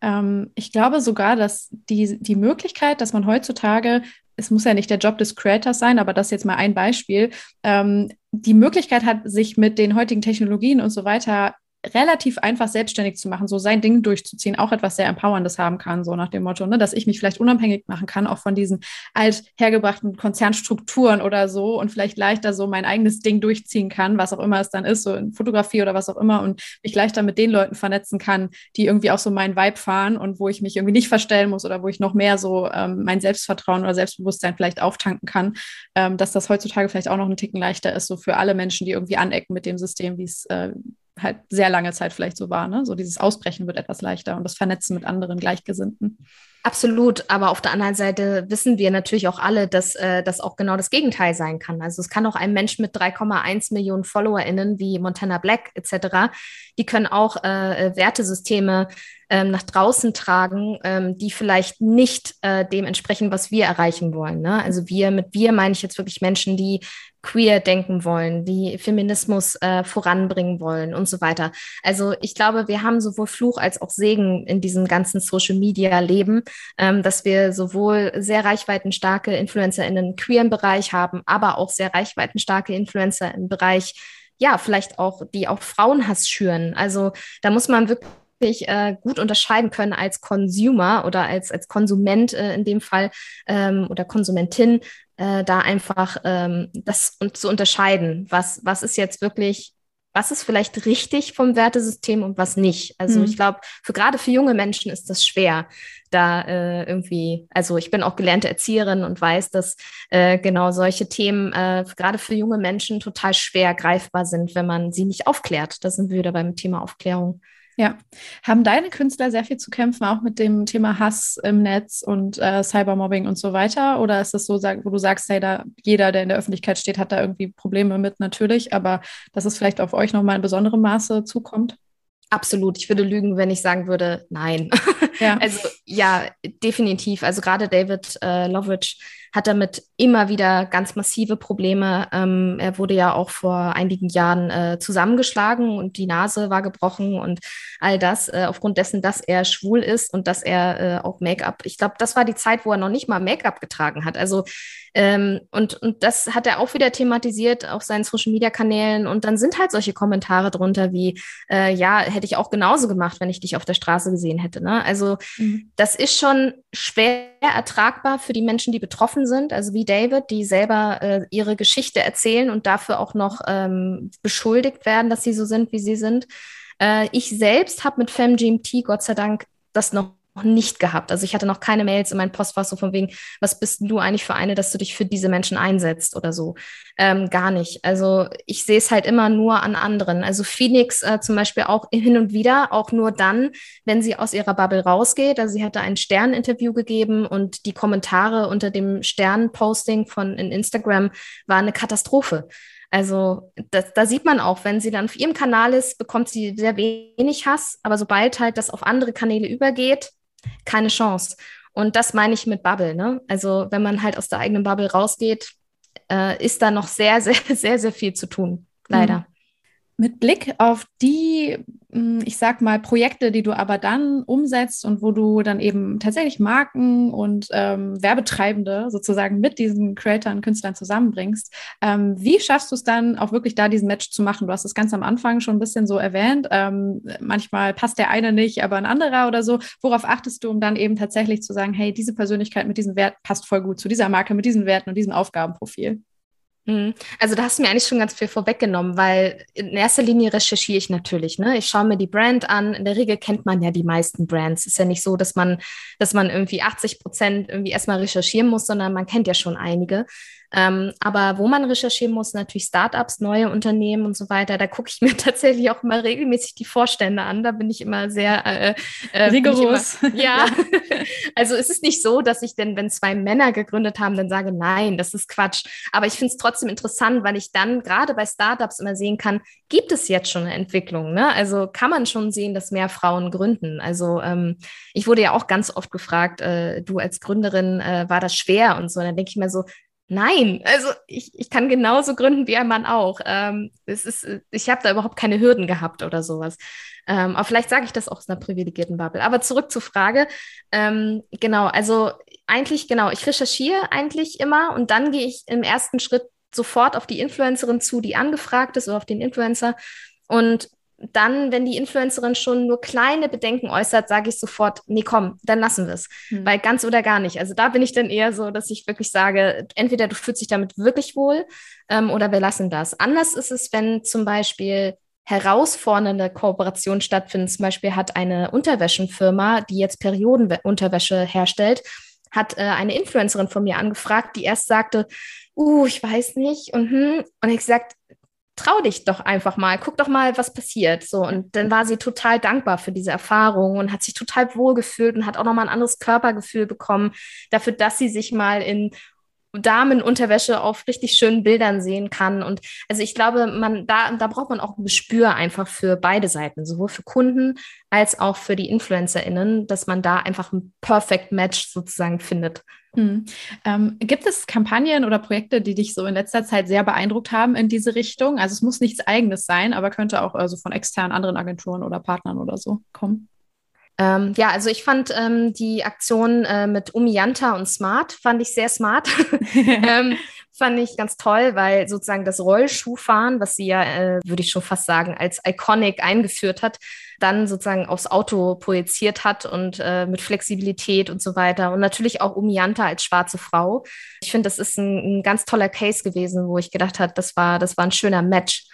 Ähm, ich glaube sogar, dass die, die Möglichkeit, dass man heutzutage es muss ja nicht der Job des Creators sein, aber das jetzt mal ein Beispiel, ähm, die Möglichkeit hat, sich mit den heutigen Technologien und so weiter relativ einfach selbstständig zu machen, so sein Ding durchzuziehen, auch etwas sehr Empowerndes haben kann, so nach dem Motto, ne, dass ich mich vielleicht unabhängig machen kann, auch von diesen althergebrachten Konzernstrukturen oder so und vielleicht leichter so mein eigenes Ding durchziehen kann, was auch immer es dann ist, so in Fotografie oder was auch immer und mich leichter mit den Leuten vernetzen kann, die irgendwie auch so meinen Vibe fahren und wo ich mich irgendwie nicht verstellen muss oder wo ich noch mehr so ähm, mein Selbstvertrauen oder Selbstbewusstsein vielleicht auftanken kann, ähm, dass das heutzutage vielleicht auch noch einen Ticken leichter ist, so für alle Menschen, die irgendwie anecken mit dem System, wie es äh, halt sehr lange Zeit vielleicht so war. Ne? So dieses Ausbrechen wird etwas leichter und das Vernetzen mit anderen Gleichgesinnten. Absolut, aber auf der anderen Seite wissen wir natürlich auch alle, dass äh, das auch genau das Gegenteil sein kann. Also es kann auch ein Mensch mit 3,1 Millionen FollowerInnen wie Montana Black etc., die können auch äh, Wertesysteme ähm, nach draußen tragen, ähm, die vielleicht nicht äh, dem entsprechen, was wir erreichen wollen. Ne? Also wir, mit wir meine ich jetzt wirklich Menschen, die queer denken wollen, die Feminismus äh, voranbringen wollen und so weiter. Also ich glaube, wir haben sowohl Fluch als auch Segen in diesem ganzen Social-Media-Leben, ähm, dass wir sowohl sehr reichweitenstarke InfluencerInnen im queeren Bereich haben, aber auch sehr reichweitenstarke Influencer im Bereich ja, vielleicht auch, die auch Frauenhass schüren. Also da muss man wirklich äh, gut unterscheiden können als Consumer oder als, als Konsument äh, in dem Fall ähm, oder Konsumentin, äh, da einfach ähm, das zu unterscheiden, was, was ist jetzt wirklich, was ist vielleicht richtig vom Wertesystem und was nicht. Also mhm. ich glaube, für gerade für junge Menschen ist das schwer, da äh, irgendwie, also ich bin auch gelernte Erzieherin und weiß, dass äh, genau solche Themen äh, gerade für junge Menschen total schwer greifbar sind, wenn man sie nicht aufklärt. Da sind wir wieder beim Thema Aufklärung. Ja. Haben deine Künstler sehr viel zu kämpfen, auch mit dem Thema Hass im Netz und äh, Cybermobbing und so weiter? Oder ist das so, wo du sagst, hey, da jeder, der in der Öffentlichkeit steht, hat da irgendwie Probleme mit, natürlich, aber dass es vielleicht auf euch nochmal in besonderem Maße zukommt? Absolut. Ich würde lügen, wenn ich sagen würde, nein. Ja. also ja, definitiv. Also gerade David äh, Loveridge hat damit immer wieder ganz massive Probleme. Ähm, er wurde ja auch vor einigen Jahren äh, zusammengeschlagen und die Nase war gebrochen und all das äh, aufgrund dessen, dass er schwul ist und dass er äh, auch Make-up, ich glaube, das war die Zeit, wo er noch nicht mal Make-up getragen hat. Also ähm, und, und das hat er auch wieder thematisiert auf seinen Social-Media-Kanälen. Und dann sind halt solche Kommentare drunter wie, äh, ja, hätte ich auch genauso gemacht, wenn ich dich auf der Straße gesehen hätte. Ne? Also mhm. Das ist schon schwer ertragbar für die Menschen, die betroffen sind. Also wie David, die selber äh, ihre Geschichte erzählen und dafür auch noch ähm, beschuldigt werden, dass sie so sind, wie sie sind. Äh, ich selbst habe mit FemGMT Gott sei Dank das noch noch nicht gehabt. Also ich hatte noch keine Mails in meinem Postfach so von wegen, was bist du eigentlich für eine, dass du dich für diese Menschen einsetzt oder so. Ähm, gar nicht. Also ich sehe es halt immer nur an anderen. Also Phoenix äh, zum Beispiel auch hin und wieder, auch nur dann, wenn sie aus ihrer Bubble rausgeht. Also sie hatte ein Stern-Interview gegeben und die Kommentare unter dem Stern-Posting von in Instagram waren eine Katastrophe. Also das, da sieht man auch, wenn sie dann auf ihrem Kanal ist, bekommt sie sehr wenig Hass, aber sobald halt das auf andere Kanäle übergeht, keine Chance. Und das meine ich mit Bubble. Ne? Also wenn man halt aus der eigenen Bubble rausgeht, äh, ist da noch sehr, sehr, sehr, sehr viel zu tun. Leider. Mit Blick auf die, hm, ich sag mal, Projekte, die du aber dann umsetzt und wo du dann eben tatsächlich Marken und ähm, Werbetreibende sozusagen mit diesen Creatoren, Künstlern zusammenbringst, ähm, wie schaffst du es dann auch wirklich da diesen Match zu machen? Du hast es ganz am Anfang schon ein bisschen so erwähnt. Ähm, manchmal passt der eine nicht, aber ein anderer oder so. Worauf achtest du, um dann eben tatsächlich zu sagen, hey, diese Persönlichkeit mit diesem Wert passt voll gut zu dieser Marke, mit diesen Werten und diesem Aufgabenprofil? Mhm. Also da hast du mir eigentlich schon ganz viel vorweggenommen, weil in erster Linie recherchiere ich natürlich. Ne? Ich schaue mir die Brand an. In der Regel kennt man ja die meisten Brands. Ist ja nicht so, dass man, dass man irgendwie 80 Prozent irgendwie erstmal recherchieren muss, sondern man kennt ja schon einige. Ähm, aber wo man recherchieren muss, natürlich Startups, neue Unternehmen und so weiter, da gucke ich mir tatsächlich auch immer regelmäßig die Vorstände an. Da bin ich immer sehr äh, äh, rigoros. Immer, ja. also es ist nicht so, dass ich denn, wenn zwei Männer gegründet haben, dann sage, nein, das ist Quatsch. Aber ich finde es trotzdem interessant, weil ich dann gerade bei Startups immer sehen kann, gibt es jetzt schon eine Entwicklung? Ne? Also kann man schon sehen, dass mehr Frauen gründen. Also ähm, ich wurde ja auch ganz oft gefragt, äh, du als Gründerin, äh, war das schwer und so. Und dann denke ich mir so, Nein, also ich, ich kann genauso gründen wie ein Mann auch. Ähm, es ist, ich habe da überhaupt keine Hürden gehabt oder sowas. Ähm, aber vielleicht sage ich das auch aus einer privilegierten Bubble. Aber zurück zur Frage. Ähm, genau, also eigentlich, genau, ich recherchiere eigentlich immer und dann gehe ich im ersten Schritt sofort auf die Influencerin zu, die angefragt ist oder auf den Influencer und dann, wenn die Influencerin schon nur kleine Bedenken äußert, sage ich sofort, nee, komm, dann lassen wir es. Hm. Weil ganz oder gar nicht. Also da bin ich dann eher so, dass ich wirklich sage, entweder du fühlst dich damit wirklich wohl ähm, oder wir lassen das. Anders ist es, wenn zum Beispiel herausfordernde Kooperationen stattfinden. Zum Beispiel hat eine Unterwäschenfirma, die jetzt Periodenunterwäsche herstellt, hat äh, eine Influencerin von mir angefragt, die erst sagte, uh, ich weiß nicht und hm. und ich gesagt, trau dich doch einfach mal, guck doch mal, was passiert. So, und dann war sie total dankbar für diese Erfahrung und hat sich total wohl gefühlt und hat auch nochmal ein anderes Körpergefühl bekommen, dafür, dass sie sich mal in Damenunterwäsche auf richtig schönen Bildern sehen kann. Und also ich glaube, man, da, da braucht man auch ein Gespür einfach für beide Seiten, sowohl für Kunden als auch für die InfluencerInnen, dass man da einfach ein Perfect Match sozusagen findet. Hm. Ähm, gibt es Kampagnen oder Projekte, die dich so in letzter Zeit sehr beeindruckt haben in diese Richtung? Also es muss nichts Eigenes sein, aber könnte auch also von externen anderen Agenturen oder Partnern oder so kommen. Ähm, ja, also ich fand ähm, die Aktion äh, mit Umianta und Smart, fand ich sehr smart. ähm, fand ich ganz toll, weil sozusagen das Rollschuhfahren, was sie ja, äh, würde ich schon fast sagen, als Iconic eingeführt hat, dann sozusagen aufs Auto projiziert hat und äh, mit Flexibilität und so weiter. Und natürlich auch Umianta als schwarze Frau. Ich finde, das ist ein, ein ganz toller Case gewesen, wo ich gedacht habe, das war, das war ein schöner Match.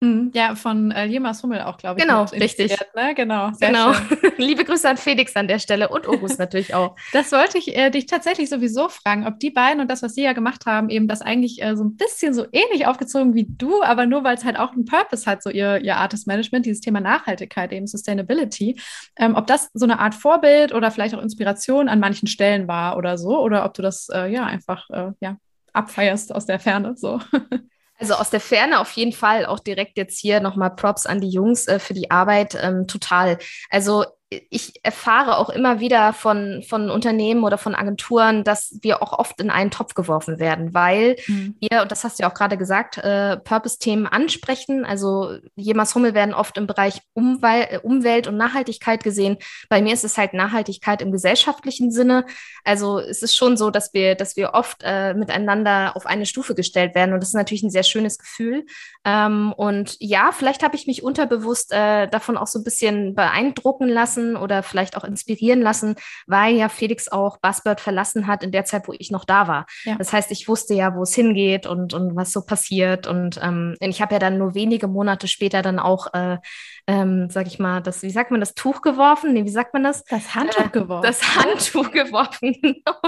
Mhm. Ja, von äh, Jemas Hummel auch, glaube ich. Genau, richtig. Ne? Genau, genau. Liebe Grüße an Felix an der Stelle und Ogus natürlich auch. Das wollte ich äh, dich tatsächlich sowieso fragen, ob die beiden und das, was sie ja gemacht haben, eben das eigentlich äh, so ein bisschen so ähnlich aufgezogen wie du, aber nur weil es halt auch einen Purpose hat, so ihr, ihr Artist Management, dieses Thema Nachhaltigkeit, eben Sustainability, ähm, ob das so eine Art Vorbild oder vielleicht auch Inspiration an manchen Stellen war oder so, oder ob du das äh, ja einfach äh, ja, abfeierst aus der Ferne so. Also aus der Ferne auf jeden Fall auch direkt jetzt hier nochmal Props an die Jungs äh, für die Arbeit. Ähm, total. Also ich erfahre auch immer wieder von, von Unternehmen oder von Agenturen, dass wir auch oft in einen Topf geworfen werden, weil mhm. wir, und das hast du ja auch gerade gesagt, äh, Purpose-Themen ansprechen. Also Jemas Hummel werden oft im Bereich Umwel äh, Umwelt und Nachhaltigkeit gesehen. Bei mir ist es halt Nachhaltigkeit im gesellschaftlichen Sinne. Also es ist schon so, dass wir, dass wir oft äh, miteinander auf eine Stufe gestellt werden. Und das ist natürlich ein sehr schönes Gefühl. Ähm, und ja, vielleicht habe ich mich unterbewusst äh, davon auch so ein bisschen beeindrucken lassen lassen oder vielleicht auch inspirieren lassen, weil ja Felix auch Buzzbird verlassen hat in der Zeit, wo ich noch da war. Ja. Das heißt, ich wusste ja, wo es hingeht und, und was so passiert. Und ähm, ich habe ja dann nur wenige Monate später dann auch, äh, ähm, sag ich mal, das, wie sagt man, das Tuch geworfen? Nee, wie sagt man das? Das Handtuch äh, geworfen. Das Handtuch geworfen, genau.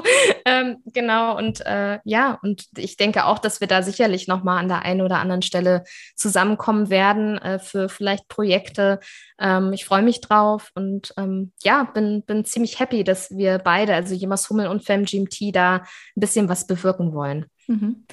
ähm, genau. Und äh, ja, und ich denke auch, dass wir da sicherlich nochmal an der einen oder anderen Stelle zusammenkommen werden äh, für vielleicht Projekte. Ähm, ich freue mich drauf und ähm, ja, bin, bin ziemlich happy, dass wir beide, also Jemas Hummel und FemGMT, da ein bisschen was bewirken wollen. Mhm.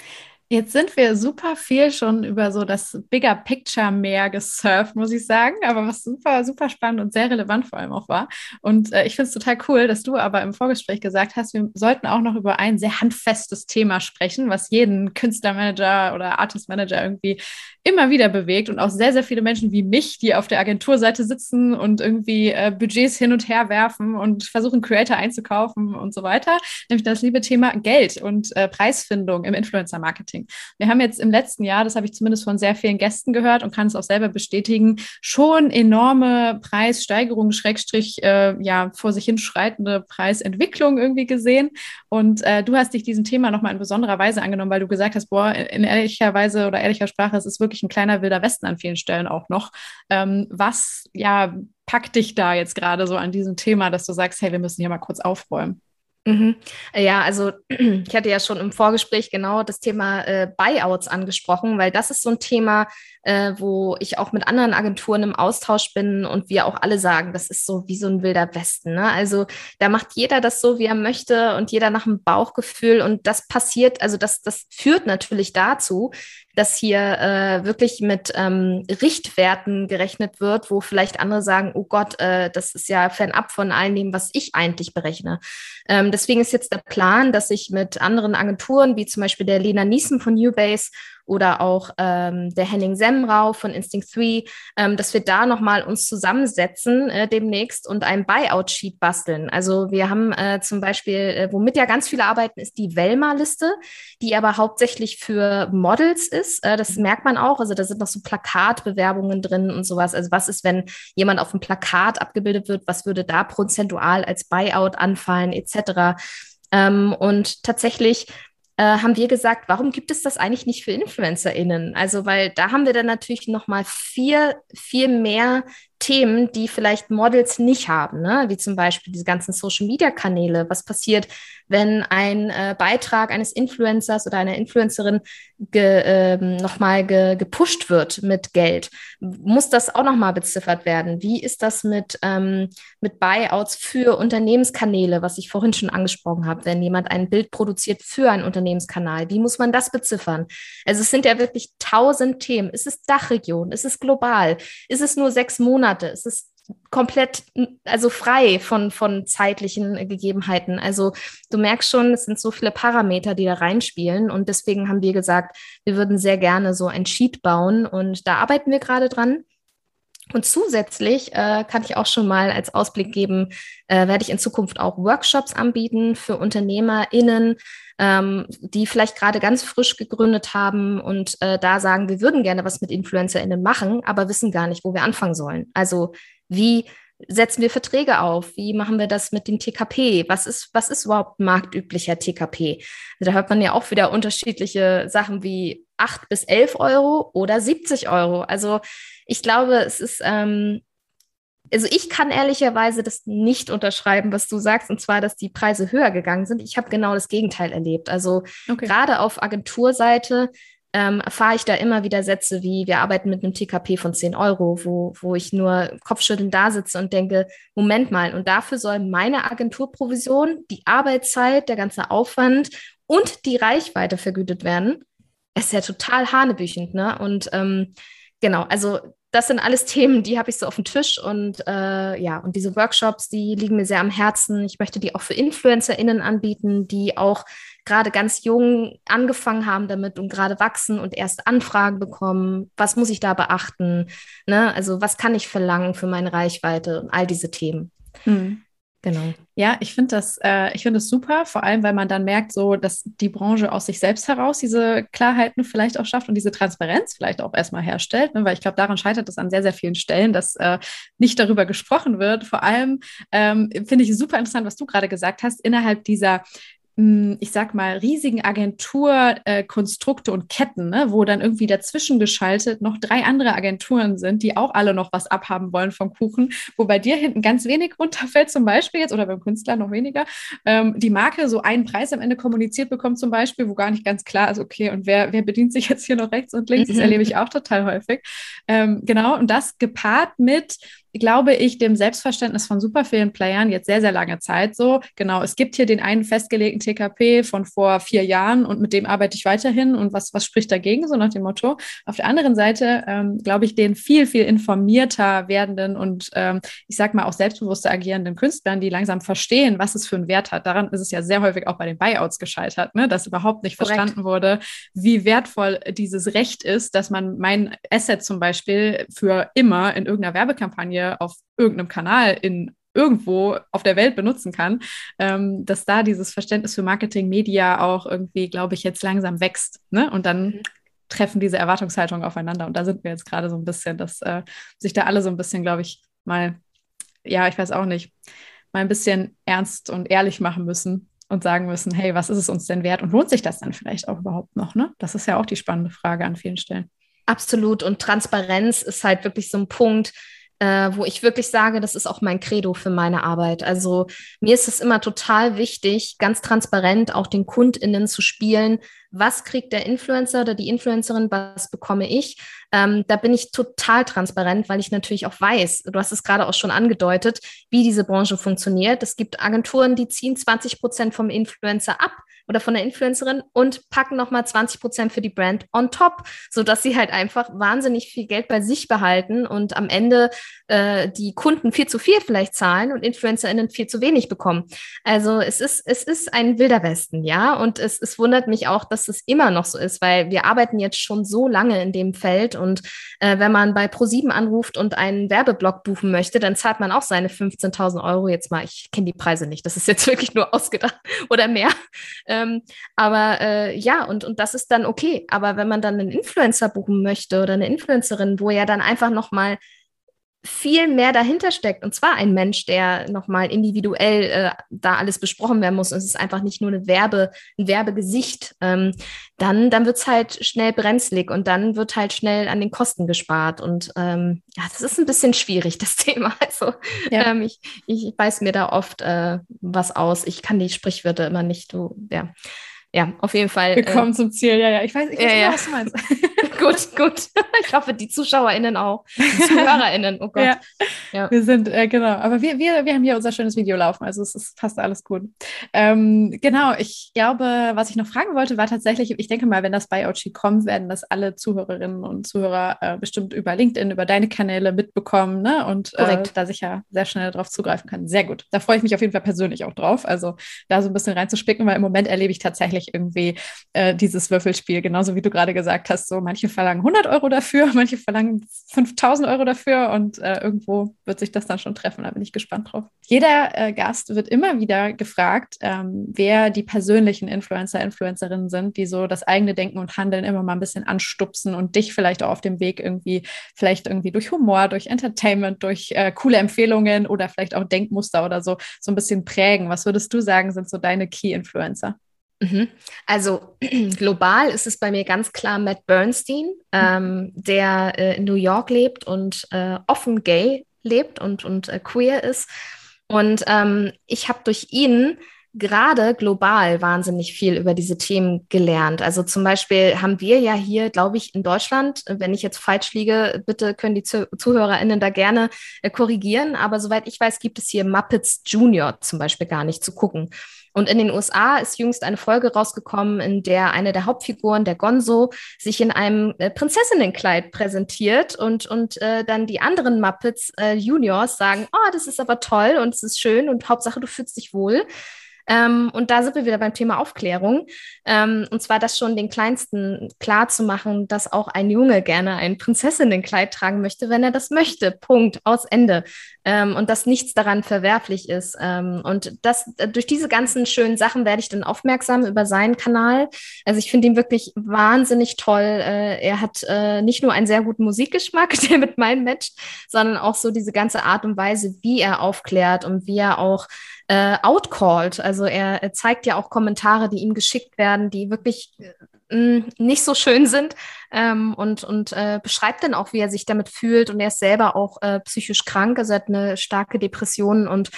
Jetzt sind wir super viel schon über so das Bigger Picture mehr gesurft, muss ich sagen, aber was super, super spannend und sehr relevant vor allem auch war. Und äh, ich finde es total cool, dass du aber im Vorgespräch gesagt hast, wir sollten auch noch über ein sehr handfestes Thema sprechen, was jeden Künstlermanager oder Artist Manager irgendwie immer wieder bewegt und auch sehr, sehr viele Menschen wie mich, die auf der Agenturseite sitzen und irgendwie äh, Budgets hin und her werfen und versuchen, Creator einzukaufen und so weiter, nämlich das liebe Thema Geld und äh, Preisfindung im Influencer-Marketing. Wir haben jetzt im letzten Jahr, das habe ich zumindest von sehr vielen Gästen gehört und kann es auch selber bestätigen, schon enorme Preissteigerungen, Schrägstrich, äh, ja, vor sich hinschreitende Preisentwicklung irgendwie gesehen. Und äh, du hast dich diesem Thema nochmal in besonderer Weise angenommen, weil du gesagt hast, boah, in ehrlicher Weise oder ehrlicher Sprache, es ist wirklich ein kleiner wilder Westen an vielen Stellen auch noch. Ähm, was, ja, packt dich da jetzt gerade so an diesem Thema, dass du sagst, hey, wir müssen hier mal kurz aufräumen? Mhm. Ja, also ich hatte ja schon im Vorgespräch genau das Thema äh, Buyouts angesprochen, weil das ist so ein Thema, äh, wo ich auch mit anderen Agenturen im Austausch bin und wir auch alle sagen, das ist so wie so ein wilder Westen. Ne? Also da macht jeder das so, wie er möchte und jeder nach dem Bauchgefühl und das passiert, also das, das führt natürlich dazu, dass hier äh, wirklich mit ähm, Richtwerten gerechnet wird, wo vielleicht andere sagen, oh Gott, äh, das ist ja fernab von all dem, was ich eigentlich berechne. Ähm, deswegen ist jetzt der Plan, dass ich mit anderen Agenturen, wie zum Beispiel der Lena Niesen von Ubase oder auch ähm, der Henning Semrau von Instinct 3, ähm, dass wir da nochmal uns zusammensetzen äh, demnächst und ein Buyout-Sheet basteln. Also wir haben äh, zum Beispiel, äh, womit ja ganz viele arbeiten, ist die Velma-Liste, die aber hauptsächlich für Models ist. Äh, das merkt man auch. Also da sind noch so Plakatbewerbungen drin und sowas. Also was ist, wenn jemand auf dem Plakat abgebildet wird, was würde da prozentual als Buyout anfallen, etc. Ähm, und tatsächlich äh, haben wir gesagt, warum gibt es das eigentlich nicht für InfluencerInnen? Also, weil da haben wir dann natürlich noch mal viel, viel mehr Themen, die vielleicht Models nicht haben, ne? wie zum Beispiel diese ganzen Social-Media-Kanäle. Was passiert, wenn ein äh, Beitrag eines Influencers oder einer Influencerin ge, ähm, nochmal ge, gepusht wird mit Geld? Muss das auch nochmal beziffert werden? Wie ist das mit, ähm, mit Buyouts für Unternehmenskanäle, was ich vorhin schon angesprochen habe, wenn jemand ein Bild produziert für einen Unternehmenskanal? Wie muss man das beziffern? Also es sind ja wirklich tausend Themen. Ist es Dachregion? Ist es global? Ist es nur sechs Monate? Ist es komplett, also frei von, von zeitlichen Gegebenheiten. Also du merkst schon, es sind so viele Parameter, die da reinspielen. Und deswegen haben wir gesagt, wir würden sehr gerne so ein Sheet bauen. Und da arbeiten wir gerade dran. Und zusätzlich äh, kann ich auch schon mal als Ausblick geben, äh, werde ich in Zukunft auch Workshops anbieten für UnternehmerInnen, ähm, die vielleicht gerade ganz frisch gegründet haben und äh, da sagen, wir würden gerne was mit InfluencerInnen machen, aber wissen gar nicht, wo wir anfangen sollen. Also wie setzen wir Verträge auf? Wie machen wir das mit dem TKP? Was ist, was ist überhaupt marktüblicher TKP? Also da hört man ja auch wieder unterschiedliche Sachen wie 8 bis 11 Euro oder 70 Euro. Also ich glaube, es ist, ähm, also ich kann ehrlicherweise das nicht unterschreiben, was du sagst, und zwar, dass die Preise höher gegangen sind. Ich habe genau das Gegenteil erlebt. Also okay. gerade auf Agenturseite ähm, erfahre ich da immer wieder Sätze wie, wir arbeiten mit einem TKP von 10 Euro, wo, wo ich nur kopfschüttelnd da sitze und denke, Moment mal, und dafür soll meine Agenturprovision, die Arbeitszeit, der ganze Aufwand und die Reichweite vergütet werden. Es ist ja total hanebüchend, ne? Und ähm, genau, also das sind alles Themen, die habe ich so auf dem Tisch und äh, ja, und diese Workshops, die liegen mir sehr am Herzen. Ich möchte die auch für InfluencerInnen anbieten, die auch gerade ganz jung angefangen haben damit und gerade wachsen und erst Anfragen bekommen. Was muss ich da beachten? Ne? Also was kann ich verlangen für meine Reichweite und all diese Themen. Mhm. Genau. Ja, ich finde das, äh, ich finde das super, vor allem, weil man dann merkt, so, dass die Branche aus sich selbst heraus diese Klarheiten vielleicht auch schafft und diese Transparenz vielleicht auch erstmal herstellt, ne? weil ich glaube, daran scheitert es an sehr, sehr vielen Stellen, dass äh, nicht darüber gesprochen wird. Vor allem ähm, finde ich super interessant, was du gerade gesagt hast, innerhalb dieser ich sag mal, riesigen Agenturkonstrukte äh, und Ketten, ne, wo dann irgendwie dazwischen geschaltet noch drei andere Agenturen sind, die auch alle noch was abhaben wollen vom Kuchen, wo bei dir hinten ganz wenig runterfällt, zum Beispiel jetzt, oder beim Künstler noch weniger, ähm, die Marke so einen Preis am Ende kommuniziert bekommt, zum Beispiel, wo gar nicht ganz klar ist, okay, und wer, wer bedient sich jetzt hier noch rechts und links? Das mhm. erlebe ich auch total häufig. Ähm, genau, und das gepaart mit glaube ich, dem Selbstverständnis von super vielen Playern jetzt sehr, sehr lange Zeit so. Genau, es gibt hier den einen festgelegten TKP von vor vier Jahren und mit dem arbeite ich weiterhin und was, was spricht dagegen, so nach dem Motto. Auf der anderen Seite, ähm, glaube ich, den viel, viel informierter werdenden und ähm, ich sag mal auch selbstbewusster agierenden Künstlern, die langsam verstehen, was es für einen Wert hat. Daran ist es ja sehr häufig auch bei den Buyouts gescheitert, ne? dass überhaupt nicht Korrekt. verstanden wurde, wie wertvoll dieses Recht ist, dass man mein Asset zum Beispiel für immer in irgendeiner Werbekampagne auf irgendeinem Kanal in irgendwo auf der Welt benutzen kann, ähm, dass da dieses Verständnis für Marketing, Media auch irgendwie, glaube ich, jetzt langsam wächst. Ne? Und dann mhm. treffen diese Erwartungshaltungen aufeinander. Und da sind wir jetzt gerade so ein bisschen, dass äh, sich da alle so ein bisschen, glaube ich, mal, ja, ich weiß auch nicht, mal ein bisschen ernst und ehrlich machen müssen und sagen müssen, hey, was ist es uns denn wert und lohnt sich das dann vielleicht auch überhaupt noch? Ne? Das ist ja auch die spannende Frage an vielen Stellen. Absolut. Und Transparenz ist halt wirklich so ein Punkt, äh, wo ich wirklich sage, das ist auch mein Credo für meine Arbeit. Also mir ist es immer total wichtig, ganz transparent auch den KundInnen zu spielen. Was kriegt der Influencer oder die Influencerin, was bekomme ich? Ähm, da bin ich total transparent, weil ich natürlich auch weiß, du hast es gerade auch schon angedeutet, wie diese Branche funktioniert. Es gibt Agenturen, die ziehen 20 Prozent vom Influencer ab oder von der Influencerin und packen nochmal 20 Prozent für die Brand on top, sodass sie halt einfach wahnsinnig viel Geld bei sich behalten und am Ende äh, die Kunden viel zu viel vielleicht zahlen und InfluencerInnen viel zu wenig bekommen. Also es ist, es ist ein wilder Westen, ja. Und es, es wundert mich auch, dass es immer noch so ist, weil wir arbeiten jetzt schon so lange in dem Feld und äh, wenn man bei Pro7 anruft und einen Werbeblock buchen möchte, dann zahlt man auch seine 15.000 Euro jetzt mal. Ich kenne die Preise nicht, das ist jetzt wirklich nur ausgedacht oder mehr. Ähm, aber äh, ja, und, und das ist dann okay. Aber wenn man dann einen Influencer buchen möchte oder eine Influencerin, wo ja dann einfach nochmal viel mehr dahinter steckt. Und zwar ein Mensch, der nochmal individuell äh, da alles besprochen werden muss. Und es ist einfach nicht nur eine Werbe, ein Werbegesicht. Ähm, dann dann wird es halt schnell brenzlig und dann wird halt schnell an den Kosten gespart. Und ähm, ja, das ist ein bisschen schwierig, das Thema. Also ja. ähm, ich, ich weiß mir da oft äh, was aus. Ich kann die Sprichwörter immer nicht so, ja ja, auf jeden Fall. Wir kommen äh, zum Ziel, ja, ja. Ich weiß, ich weiß ja, ja. was du meinst. gut, gut. Ich hoffe, die ZuschauerInnen auch. Die ZuhörerInnen, oh Gott. Ja, ja. Wir sind, äh, genau. Aber wir, wir, wir haben hier unser schönes Video laufen, also es ist fast alles gut. Ähm, genau, ich glaube, was ich noch fragen wollte, war tatsächlich, ich denke mal, wenn das bei Ochi kommt, werden das alle Zuhörerinnen und Zuhörer äh, bestimmt über LinkedIn, über deine Kanäle mitbekommen, ne? Und äh, da sicher sehr schnell darauf zugreifen kann. Sehr gut. Da freue ich mich auf jeden Fall persönlich auch drauf. Also da so ein bisschen reinzuspicken, weil im Moment erlebe ich tatsächlich irgendwie äh, dieses Würfelspiel, genauso wie du gerade gesagt hast, so manche verlangen 100 Euro dafür, manche verlangen 5000 Euro dafür und äh, irgendwo wird sich das dann schon treffen. Da bin ich gespannt drauf. Jeder äh, Gast wird immer wieder gefragt, ähm, wer die persönlichen Influencer, Influencerinnen sind, die so das eigene Denken und Handeln immer mal ein bisschen anstupsen und dich vielleicht auch auf dem Weg irgendwie, vielleicht irgendwie durch Humor, durch Entertainment, durch äh, coole Empfehlungen oder vielleicht auch Denkmuster oder so, so ein bisschen prägen. Was würdest du sagen, sind so deine Key-Influencer? Mhm. Also global ist es bei mir ganz klar Matt Bernstein, mhm. ähm, der äh, in New York lebt und äh, offen gay lebt und, und äh, queer ist. Und ähm, ich habe durch ihn gerade global wahnsinnig viel über diese Themen gelernt. Also zum Beispiel haben wir ja hier, glaube ich, in Deutschland, wenn ich jetzt falsch liege, bitte können die ZuhörerInnen da gerne äh, korrigieren. Aber soweit ich weiß, gibt es hier Muppets Junior zum Beispiel gar nicht zu gucken. Und in den USA ist jüngst eine Folge rausgekommen, in der eine der Hauptfiguren, der Gonzo, sich in einem äh, Prinzessinnenkleid präsentiert und, und äh, dann die anderen Muppets äh, Juniors sagen, oh, das ist aber toll und es ist schön und Hauptsache, du fühlst dich wohl. Ähm, und da sind wir wieder beim Thema Aufklärung. Ähm, und zwar das schon den Kleinsten klar zu machen, dass auch ein Junge gerne ein Prinzessinnenkleid tragen möchte, wenn er das möchte. Punkt. Aus Ende. Ähm, und dass nichts daran verwerflich ist. Ähm, und das, äh, durch diese ganzen schönen Sachen werde ich dann aufmerksam über seinen Kanal. Also ich finde ihn wirklich wahnsinnig toll. Äh, er hat äh, nicht nur einen sehr guten Musikgeschmack, der mit meinem matcht, sondern auch so diese ganze Art und Weise, wie er aufklärt und wie er auch äh, outcalled. Also er, er, zeigt ja auch Kommentare, die ihm geschickt werden, die wirklich äh, nicht so schön sind ähm, und, und äh, beschreibt dann auch, wie er sich damit fühlt. Und er ist selber auch äh, psychisch krank, also er hat eine starke Depression und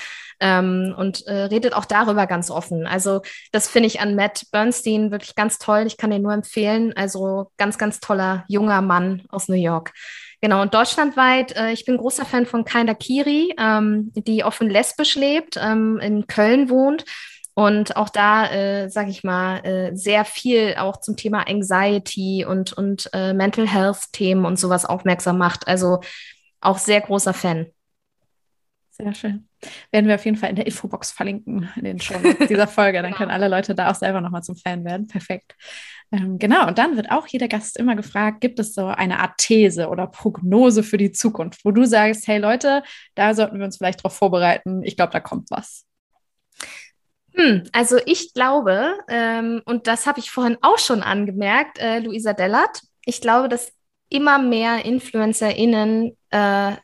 ähm, und äh, redet auch darüber ganz offen. Also das finde ich an Matt Bernstein wirklich ganz toll. Ich kann ihn nur empfehlen. Also ganz, ganz toller junger Mann aus New York. Genau, und deutschlandweit, äh, ich bin großer Fan von Kinda Kiri, ähm, die offen lesbisch lebt, ähm, in Köln wohnt und auch da, äh, sage ich mal, äh, sehr viel auch zum Thema Anxiety und, und äh, Mental Health-Themen und sowas aufmerksam macht. Also auch sehr großer Fan. Sehr schön. Werden wir auf jeden Fall in der Infobox verlinken in den Show dieser Folge. Dann genau. können alle Leute da auch selber nochmal zum Fan werden. Perfekt. Ähm, genau, und dann wird auch jeder Gast immer gefragt, gibt es so eine Art These oder Prognose für die Zukunft, wo du sagst, hey Leute, da sollten wir uns vielleicht darauf vorbereiten, ich glaube, da kommt was. Hm, also ich glaube, ähm, und das habe ich vorhin auch schon angemerkt, äh, Luisa Dellert, ich glaube, dass immer mehr InfluencerInnen äh,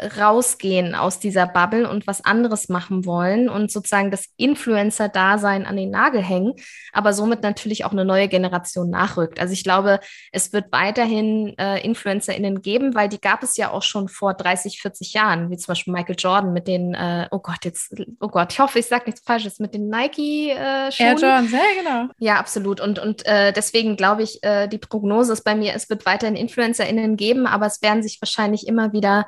rausgehen aus dieser Bubble und was anderes machen wollen und sozusagen das Influencer-Dasein an den Nagel hängen, aber somit natürlich auch eine neue Generation nachrückt. Also ich glaube, es wird weiterhin äh, InfluencerInnen geben, weil die gab es ja auch schon vor 30, 40 Jahren, wie zum Beispiel Michael Jordan mit den, äh, oh Gott, jetzt, oh Gott, ich hoffe, ich sage nichts Falsches, mit den Nike-Schuhen. Äh, Air Jordan, ja, genau. Ja, absolut. Und, und äh, deswegen glaube ich, äh, die Prognose ist bei mir, es wird weiterhin InfluencerInnen geben, aber es werden sich wahrscheinlich immer wieder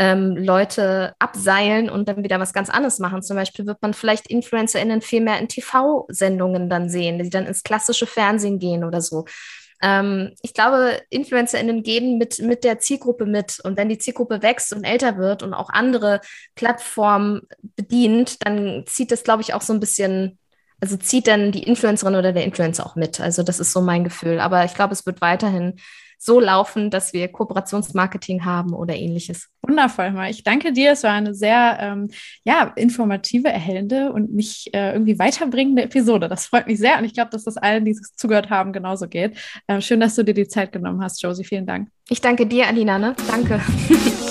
ähm, Leute abseilen und dann wieder was ganz anderes machen. Zum Beispiel wird man vielleicht InfluencerInnen viel mehr in TV-Sendungen dann sehen, die dann ins klassische Fernsehen gehen oder so. Ähm, ich glaube, InfluencerInnen gehen mit, mit der Zielgruppe mit. Und wenn die Zielgruppe wächst und älter wird und auch andere Plattformen bedient, dann zieht das, glaube ich, auch so ein bisschen also zieht dann die Influencerin oder der Influencer auch mit. Also das ist so mein Gefühl. Aber ich glaube, es wird weiterhin so laufen, dass wir Kooperationsmarketing haben oder ähnliches. Wundervoll, mal. Ich danke dir. Es war eine sehr ähm, ja, informative, erhellende und mich äh, irgendwie weiterbringende Episode. Das freut mich sehr und ich glaube, dass das allen, die es zugehört haben, genauso geht. Äh, schön, dass du dir die Zeit genommen hast, Josie. Vielen Dank. Ich danke dir, Alina. Ne? Danke.